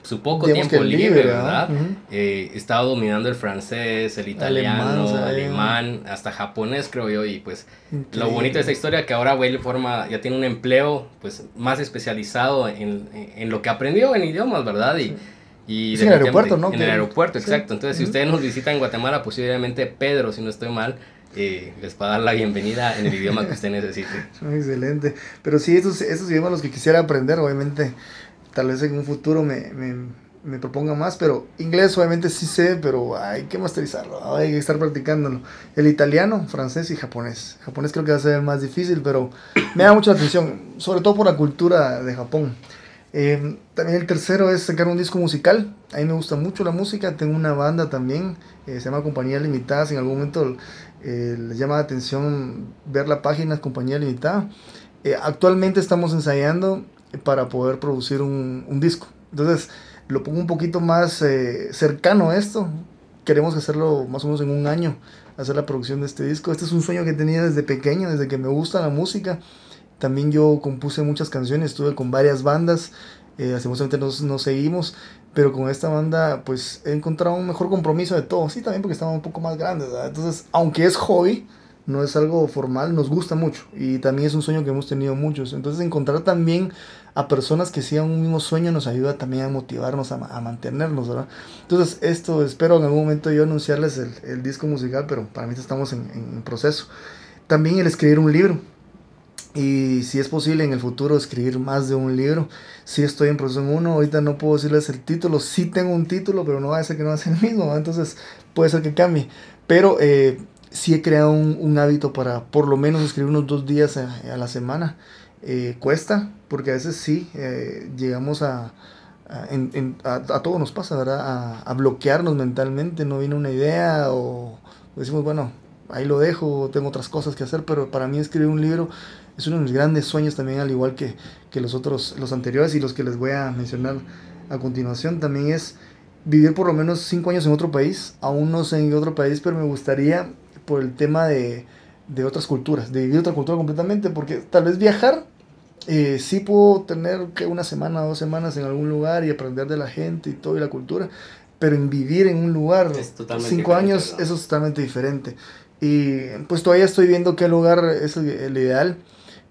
su poco tiempo libre, ¿verdad? Eh, estaba dominando el francés, el italiano, el alemán, hasta japonés creo yo y pues lo bonito de esa historia que ahora Whale forma ya tiene un empleo pues más especializado en, en lo que aprendió en idiomas, ¿verdad? Y, y en el aeropuerto, ¿no? En el aeropuerto, exacto. Entonces, si ustedes nos visitan en Guatemala, posiblemente Pedro, si no estoy mal, eh, les va a dar la bienvenida en el idioma que usted necesite. Excelente. Pero sí, esos, esos idiomas los que quisiera aprender, obviamente, tal vez en un futuro me, me, me proponga más, pero inglés obviamente sí sé, pero hay que masterizarlo, hay que estar practicándolo. El italiano, francés y japonés. Japonés creo que va a ser más difícil, pero me da mucha atención, sobre todo por la cultura de Japón. Eh, también el tercero es sacar un disco musical. A mí me gusta mucho la música. Tengo una banda también. Eh, se llama Compañía Limitada. Si en algún momento eh, les llama la atención ver la página Compañía Limitada. Eh, actualmente estamos ensayando para poder producir un, un, disco. Entonces lo pongo un poquito más cercano a esto. Queremos hacerlo más o menos en un año. Hacer la producción de este disco. Este es un sueño que tenía desde pequeño, desde que me gusta la música. También yo compuse muchas canciones, estuve con varias bandas, eh, hace nos, nos seguimos, pero con esta banda pues he encontrado un mejor compromiso de todos, sí, también porque estamos un poco más grandes, ¿verdad? Entonces, aunque es hobby, no es algo formal, nos gusta mucho y también es un sueño que hemos tenido muchos. Entonces encontrar también a personas que sigan un mismo sueño nos ayuda también a motivarnos, a, mantenernos, ¿verdad? Entonces esto espero en algún momento yo anunciarles el, disco musical, pero para mí estamos en, en proceso. También el escribir un libro y si es posible en el futuro escribir más de un libro. Si estoy en proceso en uno, ahorita no puedo decirles el título. Sí tengo un título, pero no va a ser que no va a ser el mismo, entonces puede ser que cambie. Pero eh, sí he creado un, hábito para por lo menos escribir unos dos días a, la semana. Eh, cuesta, porque a veces sí eh, llegamos a, a, todo nos pasa, ¿verdad? A, bloquearnos mentalmente, no viene una idea o decimos, bueno, ahí lo dejo, tengo otras cosas que hacer, pero para mí escribir un libro es uno de mis grandes sueños también, al igual que, que los otros, los anteriores y los que les voy a mencionar a continuación, también es vivir por lo menos cinco años en otro país, aún no sé en otro país, pero me gustaría por el tema de, de otras culturas, de vivir otra cultura completamente, porque tal vez viajar, eh, sí puedo tener que una semana, dos semanas en algún lugar y aprender de la gente y todo y la cultura, pero en vivir en un lugar cinco años, eso es totalmente diferente. Y pues todavía estoy viendo qué lugar es el, ideal,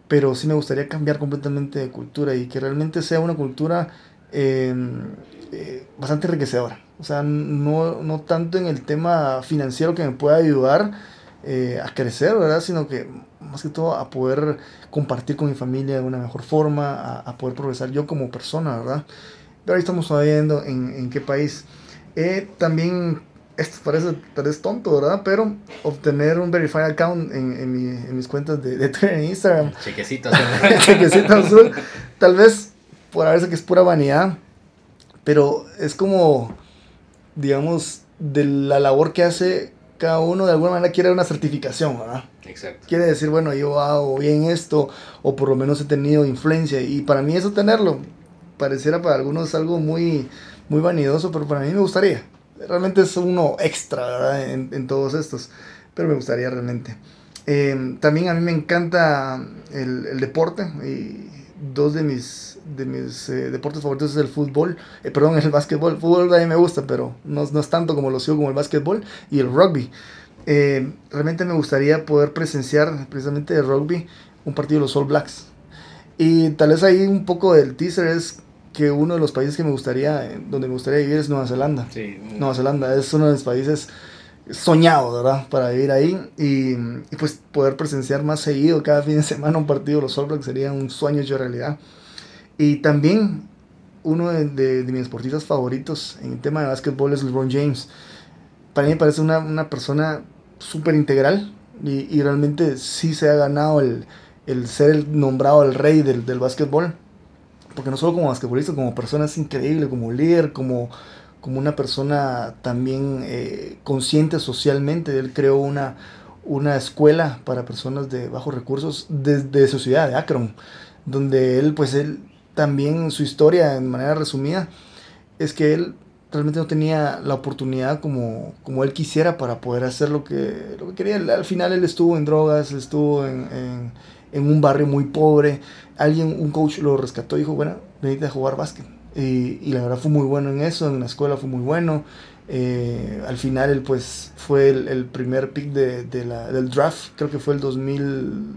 pero sí me gustaría cambiar completamente de cultura y que realmente sea una cultura em, eh, bastante enriquecedora. O sea, no, no, tanto en el tema financiero que me pueda ayudar eh, a crecer, ¿verdad? Sino que más que todo a poder compartir con mi familia de una mejor forma, a, a poder progresar yo como persona, ¿verdad? Pero ahí estamos viendo en, en qué país. Eh, también esto parece tal vez tonto, ¿verdad? Pero obtener un verified account en, en, mi, en mis cuentas de, de, Twitter e Instagram. Chequecito azul. Chequecito azul. Tal vez por veces que es pura vanidad, pero es como, digamos, de la labor que hace cada uno, de alguna manera quiere una certificación, ¿verdad? Exacto. Quiere decir, bueno, yo hago bien esto, o por lo menos he tenido influencia, y para mí eso tenerlo, pareciera para algunos algo muy, muy vanidoso, pero para mí me gustaría realmente es uno extra En, en, todos estos, pero me gustaría realmente. Em, también a mí me encanta el, el, deporte y dos de mis, de mis eh, deportes favoritos es el fútbol, eh, perdón, el básquetbol. El fútbol a mí me gusta, pero no, no es tanto como lo sigo como el básquetbol y el rugby. Em, realmente me gustaría poder presenciar precisamente de rugby un partido de los All Blacks. Y tal vez ahí un poco del teaser es que uno de los países que me gustaría, donde me gustaría vivir es Nueva Zelanda. Sí. Nueva Zelanda es uno de los países soñados, ¿verdad? Para vivir ahí y, y, pues poder presenciar más seguido cada fin de semana un partido de los All Blacks sería un sueño hecho realidad. Y también uno de, de, mis deportistas favoritos en el tema de básquetbol es LeBron James. Para mí me parece una, una persona súper integral y, y, realmente sí se ha ganado el, el ser el nombrado el rey del, del básquetbol porque no solo como basquetbolista, como persona es increíble, como líder, como, como una persona también eh, consciente socialmente. Él creó una, una escuela para personas de bajos recursos desde su ciudad, de Akron, donde él, pues él también, su historia, en manera resumida, es que él realmente no tenía la oportunidad como, como él quisiera para poder hacer lo que, lo que quería. Al final él estuvo en drogas, estuvo en un barrio muy pobre. Alguien, un coach lo rescató y dijo, bueno, venite a jugar básquet. Y, y, la verdad fue muy bueno en eso, en la escuela fue muy bueno. Eh, al final él pues fue el, el primer pick de, de la, del draft, creo que fue el 2000,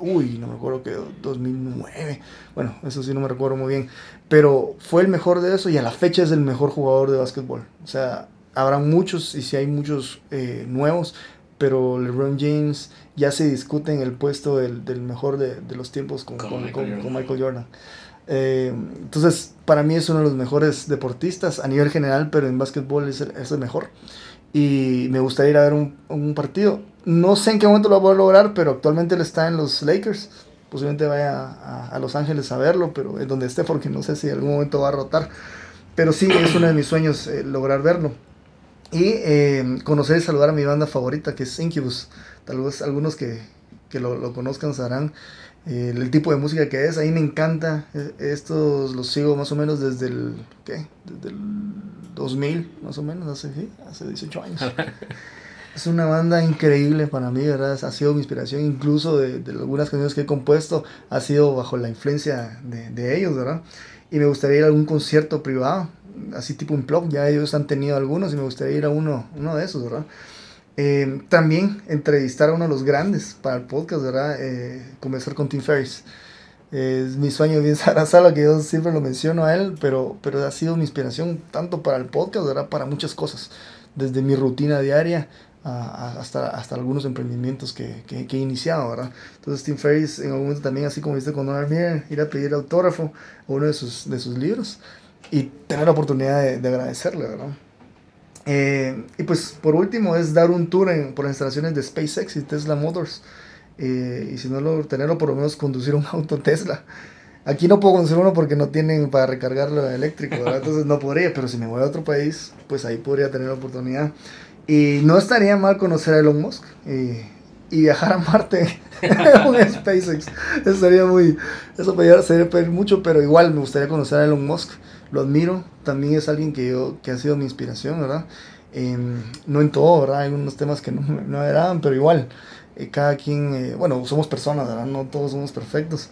uy, no me acuerdo que 2009, bueno, eso sí no me recuerdo muy bien, pero fue el mejor de eso y a la fecha es el mejor jugador de básquetbol. O sea, habrá muchos y si hay muchos eh, nuevos, pero LeBron James ya se discute en el puesto del, del mejor de, de, los tiempos con, con, Michael, con, Michael Jordan. Eh, entonces, para mí es uno de los mejores deportistas a nivel general, pero en básquetbol es el, es el mejor. Y me gustaría ir a ver un, un, partido. No sé en qué momento lo voy a lograr, pero actualmente él está en los Lakers. Posiblemente vaya a, a Los Ángeles a verlo, pero en donde esté, porque no sé si en algún momento va a rotar. Pero sí, es uno de mis sueños eh, lograr verlo. Y eh, conocer y saludar a mi banda favorita, que es Incubus. Tal vez algunos que, que lo, lo, conozcan sabrán eh, el tipo de música que es. A mí me encanta. Eh, estos los sigo más o menos desde el, ¿qué? Desde el 2000, más o menos, hace, ¿sí? hace 18 años. es una banda increíble para mí, ¿verdad? Ha sido mi inspiración, incluso de, de algunas canciones que he compuesto, ha sido bajo la influencia de, de ellos, ¿verdad? Y me gustaría ir a algún concierto privado así tipo un blog, ya ellos han tenido algunos y me gustaría ir a uno, uno de esos, ¿verdad? Eh, también entrevistar a uno de los grandes para el podcast, ¿verdad? Eh, comenzar con Tim Ferriss. Es mi sueño bien Sala, que yo siempre lo menciono a él, pero, pero ha sido mi inspiración tanto para el podcast, ¿verdad? Para muchas cosas, desde mi rutina diaria hasta, hasta algunos emprendimientos que, que, he iniciado, ¿verdad? Entonces Tim Ferriss en algún momento también, así como viste con Donald Miller, ir a pedir autógrafo a uno de sus, de sus libros y tener la oportunidad de, de agradecerle, ¿verdad? Eh, y pues por último es dar un tour en, por las instalaciones de SpaceX y Tesla Motors. Eh, y si no, lo, tenerlo por lo menos conducir un auto Tesla. Aquí no puedo conducir uno porque no tienen para recargarlo eléctrico, entonces no podría, pero si me voy a otro país, pues ahí podría tener la oportunidad. Y no estaría mal conocer a Elon Musk y, y viajar a Marte con SpaceX. Eso sería muy, eso podría ser mucho, pero igual me gustaría conocer a Elon Musk lo admiro, también es alguien que, yo, que ha sido mi inspiración, ¿verdad? no en todo, ¿verdad? Hay unos temas que no, no agradan, pero igual, eh, cada quien, eh, bueno, somos personas, ¿verdad? No todos somos perfectos,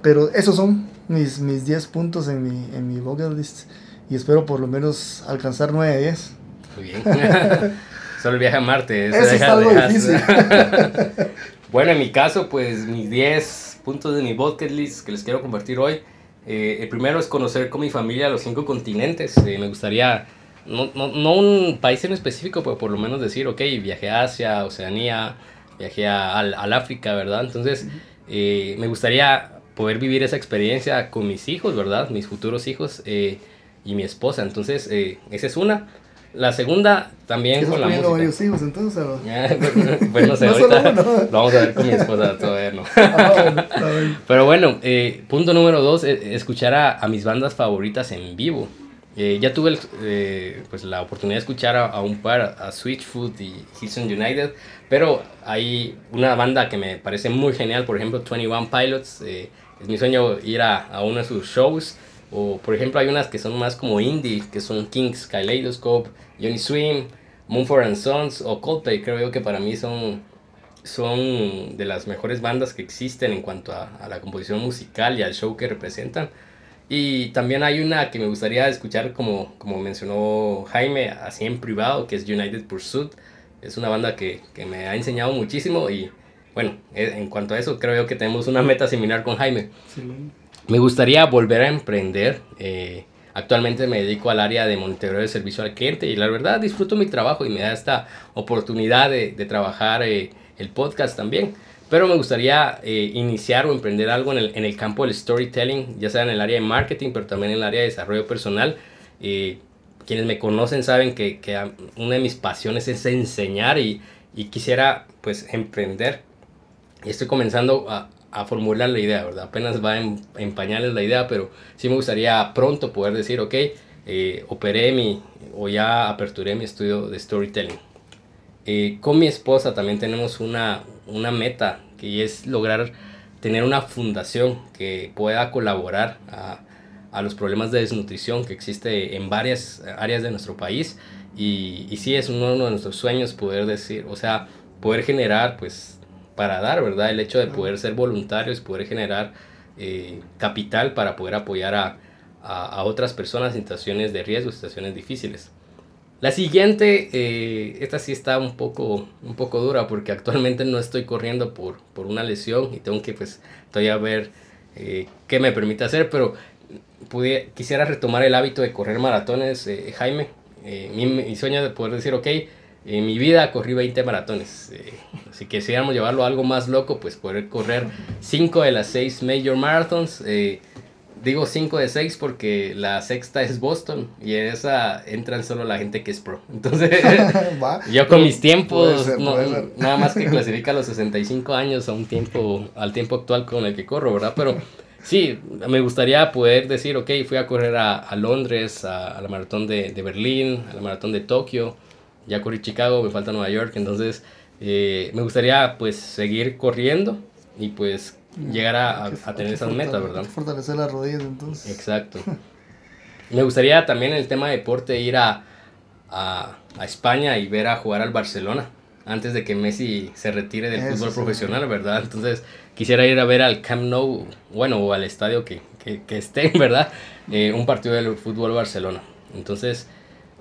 pero esos son mis, mis 10 puntos en mi, en mi bucket list y espero por lo menos alcanzar 9 de 10. Muy bien. Solo el viaje a Marte. Eso, es algo difícil. bueno, en mi caso, pues mis 10 puntos de mi bucket list que les quiero compartir hoy eh, el primero es conocer con mi familia los cinco continentes. Eh, me gustaría, no, no, no, un país en específico, pero por lo menos decir, ok, viajé a Asia, Oceanía, viajé al, al África, ¿verdad? Entonces, eh, me gustaría poder vivir esa experiencia con mis hijos, ¿verdad? Mis futuros hijos y mi esposa. Entonces, esa es una. La segunda también con la música. varios hijos entonces? pues no sé, ahorita lo vamos a ver con mi esposa todavía no. Ah, Pero bueno, eh, punto número dos, eh, escuchar a, a, mis bandas favoritas en vivo. Eh, ya tuve eh, pues la oportunidad de escuchar a, a, un par, a Switchfoot y Houston United, pero hay una banda que me parece muy genial, por ejemplo 21 Pilots, es mi sueño ir a, a uno de sus shows. O por ejemplo hay unas que son más como indie, que son Kings, Kaleidoscope, Johnny Swim, Moonford and Sons o Coldplay. Creo yo que para mí son, son de las mejores bandas que existen en cuanto a, a la composición musical y al show que representan. Y también hay una que me gustaría escuchar, como, como mencionó Jaime, así en privado, que es United Pursuit. Es una banda que, que me ha enseñado muchísimo y bueno, en cuanto a eso, creo yo que tenemos una meta similar con Jaime. Me gustaría volver a emprender. Eh, actualmente me dedico al área de monitoreo de servicio al cliente y la verdad disfruto mi trabajo y me da esta oportunidad de, trabajar eh, el podcast también. Pero me gustaría eh, iniciar o emprender algo en el, campo del storytelling, ya sea en el área de marketing, pero también en el área de desarrollo personal. quienes me conocen saben que, que, una de mis pasiones es enseñar y, y quisiera pues emprender. Y estoy comenzando a, a formular la idea, ¿verdad? Apenas va en, en, la idea, pero sí me gustaría pronto poder decir, ok, eh, operé mi, o ya aperturé mi estudio de storytelling. Eh, con mi esposa también tenemos una, una meta, que es lograr tener una fundación que pueda colaborar a, a los problemas de desnutrición que existe en varias áreas de nuestro país. Y, y sí es uno de nuestros sueños poder decir, o sea, poder generar pues para dar, ¿verdad? El hecho de poder ser voluntarios, poder generar eh, capital para poder apoyar a, a, otras personas en situaciones de riesgo, situaciones difíciles. La siguiente, eh, esta sí está un poco, un poco dura porque actualmente no estoy corriendo por, por una lesión y tengo que pues todavía ver eh, qué me permite hacer, pero pude, quisiera retomar el hábito de correr maratones, Jaime. Mi, mi, sueño de poder decir, ok, en mi vida corrí 20 maratones. Eh, si quisiéramos llevarlo a algo más loco, pues poder correr 5 de las 6 major marathons. Eh, digo 5 de 6 porque la sexta es Boston y en esa entran solo la gente que es pro. Entonces, yo con mis tiempos, nada más que clasifica a los 65 años a un tiempo, al tiempo actual con el que corro, ¿verdad? Pero sí, me gustaría poder decir, ok, fui a correr a, a Londres, a, a, la maratón de, de Berlín, a la maratón de Tokio ya corrí Chicago, me falta Nueva York, entonces eh, me gustaría pues seguir corriendo y pues llegar a, a, tener esas metas, ¿verdad? Fortalecer las rodillas entonces. Exacto. me gustaría también en el tema de deporte ir a, a, a, España y ver a jugar al Barcelona antes de que Messi se retire del fútbol profesional, ¿verdad? Entonces quisiera ir a ver al Camp Nou, bueno, o al estadio que, que, que esté, ¿verdad? Eh, un partido del fútbol Barcelona. Entonces,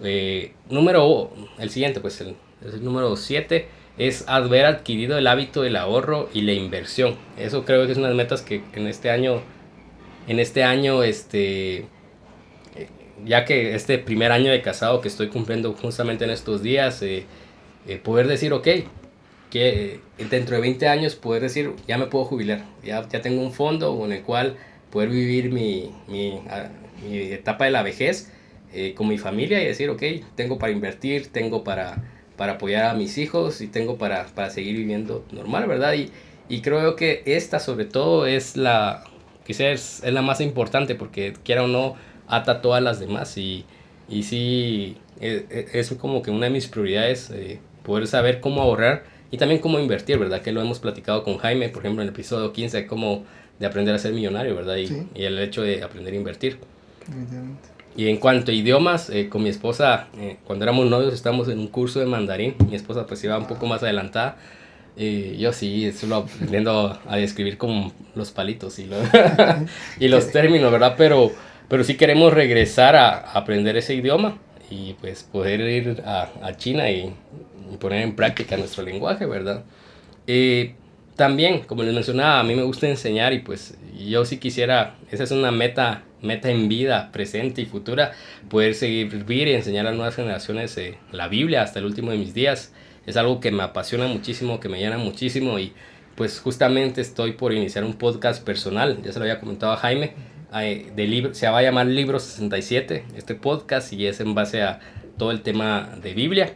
eh, número, el siguiente, pues el número 7, es haber adquirido el hábito del ahorro y la inversión. Eso creo que es una de las metas que en este año, en este año, este, eh, ya que este primer año de casado que estoy cumpliendo justamente en estos días, eh, poder decir, ok, que dentro de 20 años poder decir, ya me puedo jubilar, ya, ya tengo un fondo en el cual poder vivir mi, mi, mi etapa de la vejez eh, con mi familia y decir, ok, tengo para invertir, tengo para, para apoyar a mis hijos y tengo para, para seguir viviendo normal, ¿verdad? Y, y creo que esta sobre todo es la, quizás es la más importante porque quiera o no, ata todas las demás y, y sí, es, e, es como que una de mis prioridades, eh, poder saber cómo ahorrar y también cómo invertir, ¿verdad? Que lo hemos platicado con Jaime, por ejemplo, en el episodio 15, cómo de aprender a ser millonario, ¿verdad? Y, y el hecho de aprender a invertir. Y en cuanto a idiomas, eh, con mi esposa, eh, cuando éramos novios, estábamos en un curso de mandarín. Mi esposa pues iba un poco más adelantada. Y yo sí, solo aprendiendo a describir como los palitos y, y los términos, ¿verdad? Pero, pero sí queremos regresar a, aprender ese idioma y pues poder ir a, a China y, y, poner en práctica nuestro lenguaje, ¿verdad? Eh, también, como les mencionaba, a mí me gusta enseñar y pues yo sí quisiera, esa es una meta, meta en vida, presente y futura, poder seguir vivir y enseñar a nuevas generaciones eh, la Biblia hasta el último de mis días. Es algo que me apasiona muchísimo, que me llena muchísimo y pues justamente estoy por iniciar un podcast personal, ya se lo había comentado a Jaime, eh, de se va a llamar Libro 67, este podcast, y es en base a todo el tema de Biblia.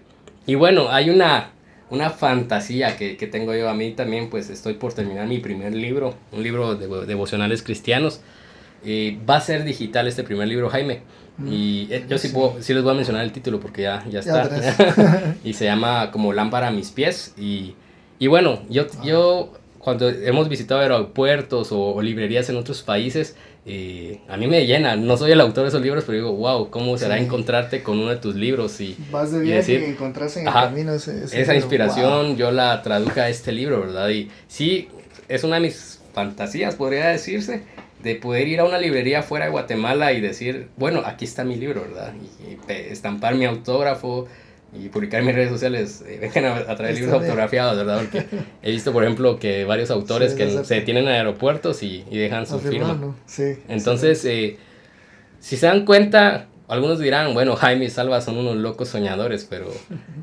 Y bueno, hay una una fantasía que, que, tengo yo a mí también, pues estoy por terminar mi primer libro, un libro de devocionales cristianos. Y va a ser digital este primer libro, Jaime. Mm. Y eh, yo sí, puedo, sí les voy a mencionar el título porque ya, ya está. y se llama como Lámpara a mis pies. Y, y bueno, yo, ah. yo cuando hemos visitado aeropuertos o, o librerías en otros países, a mí me llena. No soy el autor de esos libros, pero digo, wow, ¿cómo será encontrarte con uno de tus libros? Y, Vas de viaje y, decir, en el camino esa inspiración yo la traduje a este libro, ¿verdad? Y sí, es una de mis fantasías, podría decirse, de poder ir a una librería fuera de Guatemala y decir, bueno, aquí está mi libro, ¿verdad? y estampar mi autógrafo, y publicar en mis redes sociales, eh, vengan a, traer libros autografiados, ¿verdad? Porque he visto, por ejemplo, que varios autores que se detienen en aeropuertos y, y dejan su firma. Sí, Entonces, eh, si se dan cuenta, algunos dirán, bueno, Jaime y Salva son unos locos soñadores, pero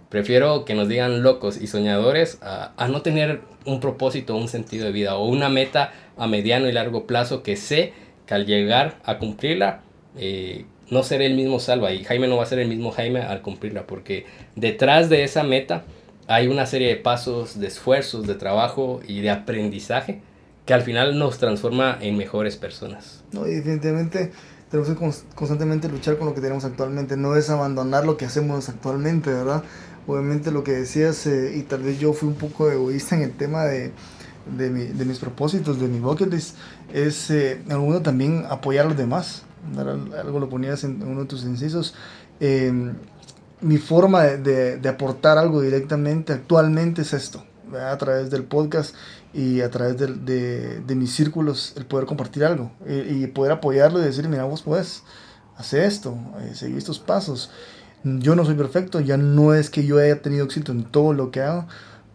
prefiero que nos digan locos y soñadores a, a no tener un propósito, un sentido de vida o una meta a mediano y largo plazo que sé que al llegar a cumplirla, eh, no seré el mismo Salva y Jaime no va a ser el mismo Jaime al cumplirla, porque detrás de esa meta hay una serie de pasos, de esfuerzos, de trabajo y de aprendizaje que al final nos transforma en mejores personas. No, definitivamente tenemos que constantemente luchar con lo que tenemos actualmente, no es abandonar lo que hacemos actualmente, ¿verdad? Obviamente lo que decías, eh, y tal vez yo fui un poco egoísta en el tema de, de, mi, de mis propósitos, de mi bucket list, es eh, en algún también apoyar a los demás algo lo ponías en uno de tus incisos. Em, mi forma de, de, aportar algo directamente actualmente es esto, a través del podcast y a través de, de, mis círculos, el poder compartir algo y, poder apoyarlo y decir, mira, vos puedes hacer esto, eh, seguir estos pasos. Yo no soy perfecto, ya no es que yo haya tenido éxito en todo lo que hago,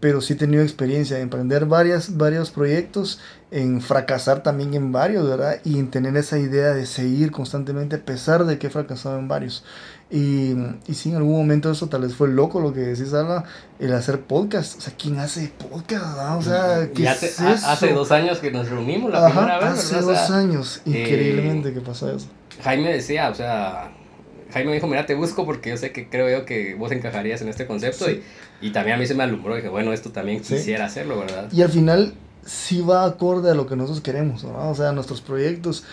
pero sí he tenido experiencia en emprender varias, varios proyectos, en fracasar también en varios, ¿verdad? Y en tener esa idea de seguir constantemente a pesar de que he fracasado en varios. Y, y sí, en algún momento eso tal vez fue loco lo que decís, Alba, el hacer podcast. O sea, ¿quién hace podcast? O sea, ¿qué hace, es eso? hace dos años que nos reunimos la primera vez. Hace dos años, eh, increíblemente que pasó eso. Jaime decía, o sea, Jaime me dijo, mira, te busco porque yo sé que creo yo que vos encajarías en este concepto. Y, y, también a mí se me alumbró. Y dije, bueno, esto también quisiera hacerlo, ¿verdad? Y al final sí va acorde a lo que nosotros queremos, ¿verdad? O sea, nuestros proyectos.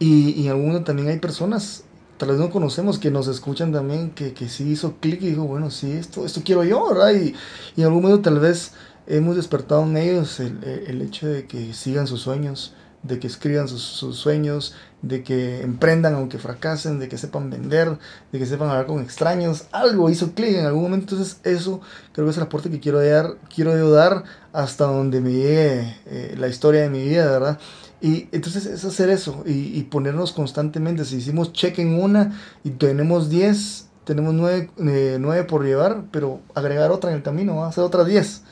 Y, y en alguno también hay personas, tal vez no conocemos, que nos escuchan también, que, que sí hizo clic y dijo, bueno, sí, esto, esto quiero yo, ¿verdad? Y, y en algún momento tal vez hemos despertado en ellos el, el hecho de que sigan sus sueños de que escriban sus, sueños, de que emprendan aunque fracasen, de que sepan vender, de que sepan hablar con extraños. Algo hizo clic en algún momento. Entonces eso creo que es el aporte que quiero dar, quiero hasta donde me llegue eh, la historia de mi vida, ¿verdad? Y entonces es hacer eso y, y ponernos constantemente. Si hicimos check en una y tenemos 10, tenemos nueve, eh, nueve por llevar, pero agregar otra en el camino, ¿va? hacer otras diez.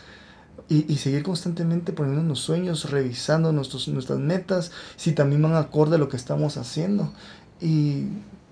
Y, y, seguir constantemente poniendo los sueños, revisando nuestros, nuestras metas, si también van acorde a lo que estamos haciendo. Y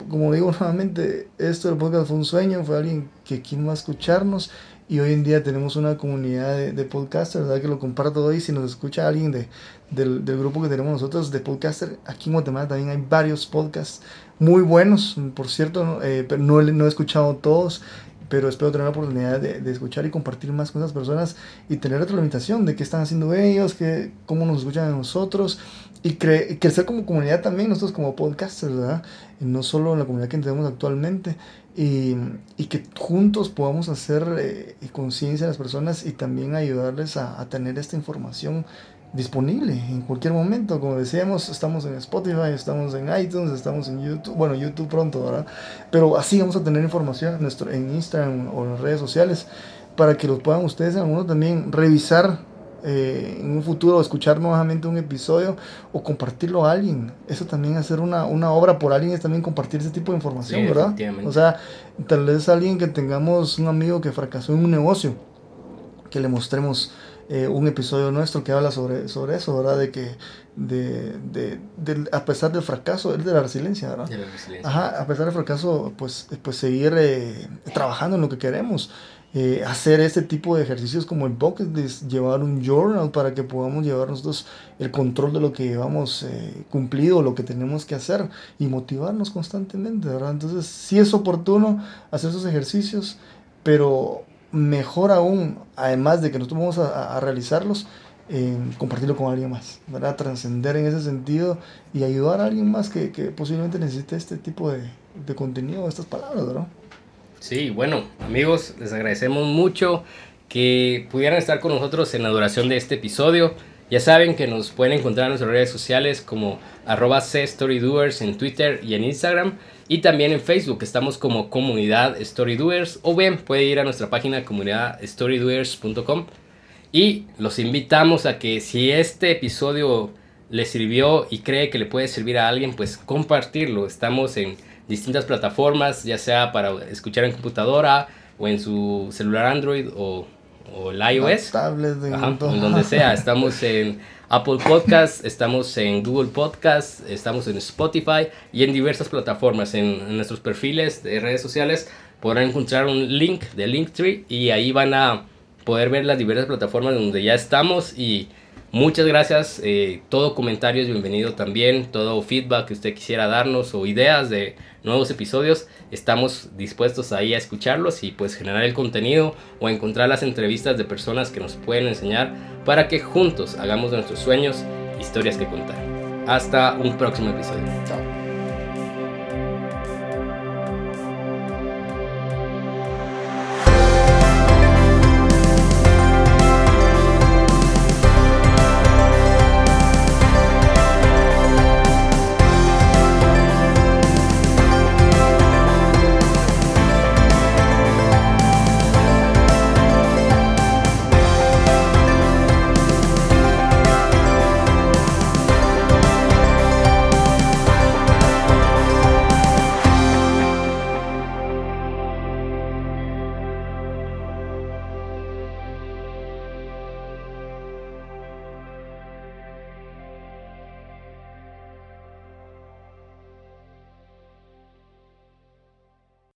como digo nuevamente, esto del podcast fue un sueño, fue alguien que a escucharnos y hoy en día tenemos una comunidad de, de podcasters, ¿verdad? Que lo comparto hoy. Si nos escucha alguien de, del, del, grupo que tenemos nosotros de podcaster, aquí en Guatemala también hay varios podcasts muy buenos, por cierto, eh, pero no, no he escuchado todos pero espero tener la oportunidad de, de, escuchar y compartir más con esas personas y tener retroalimentación de qué están haciendo ellos, qué, cómo nos escuchan a nosotros y cre crecer como comunidad también, nosotros como podcasters, ¿verdad? Y no solo en la comunidad que tenemos actualmente y, y que juntos podamos hacer eh, conciencia a las personas y también ayudarles a, a tener esta información disponible en cualquier momento. Como decíamos, estamos en Spotify, estamos en iTunes, estamos en YouTube, bueno, YouTube pronto, ¿verdad? Pero así vamos a tener información en, nuestro, en Instagram o en las redes sociales para que los puedan ustedes en algunos también revisar eh, en un futuro, escuchar nuevamente un episodio o compartirlo a alguien. Eso también, hacer una, una obra por alguien es también compartir ese tipo de información, sí, ¿verdad? O sea, tal vez alguien que tengamos un amigo que fracasó en un negocio, que le mostremos eh, un episodio nuestro que habla sobre, sobre eso, ¿verdad? De que de, de, de, a pesar del fracaso, es de la resiliencia, ¿verdad? De la resiliencia. Ajá, a pesar del fracaso, pues, pues seguir eh, trabajando en lo que queremos. Eh, hacer este tipo de ejercicios como el bucket list, llevar un journal para que podamos llevar nosotros el control de lo que llevamos eh, cumplido, lo que tenemos que hacer y motivarnos constantemente, ¿verdad? Entonces, sí es oportuno hacer esos ejercicios, pero mejor aún, además de que nosotros vamos a, realizarlos, eh, compartirlo con alguien más, ¿verdad? Trascender en ese sentido y ayudar a alguien más que, que posiblemente necesite este tipo de, de contenido, estas palabras, ¿verdad? Sí, bueno, amigos, les agradecemos mucho que pudieran estar con nosotros en la duración de este episodio. Ya saben que nos pueden encontrar en nuestras redes sociales como arroba Storydoers en Twitter y en Instagram. Y también en Facebook estamos como comunidad Storydoers. O bien puede ir a nuestra página comunidadstorydoers.com. Y los invitamos a que si este episodio le sirvió y cree que le puede servir a alguien, pues compartirlo. Estamos en distintas plataformas, ya sea para escuchar en computadora o en su celular Android o, o el iOS. Tablet, de Ajá, en donde sea. Estamos en Apple Podcast, estamos en Google Podcast, estamos en Spotify y en diversas plataformas. En, en nuestros perfiles de redes sociales podrán encontrar un link de Linktree y ahí van a poder ver las diversas plataformas donde ya estamos y Muchas gracias. Eh, todo comentario es bienvenido también. Todo feedback que usted quisiera darnos o ideas de nuevos episodios, estamos dispuestos ahí a escucharlos y pues generar el contenido o encontrar las entrevistas de personas que nos pueden enseñar para que juntos hagamos de nuestros sueños historias que contar. Hasta un próximo episodio. Chao.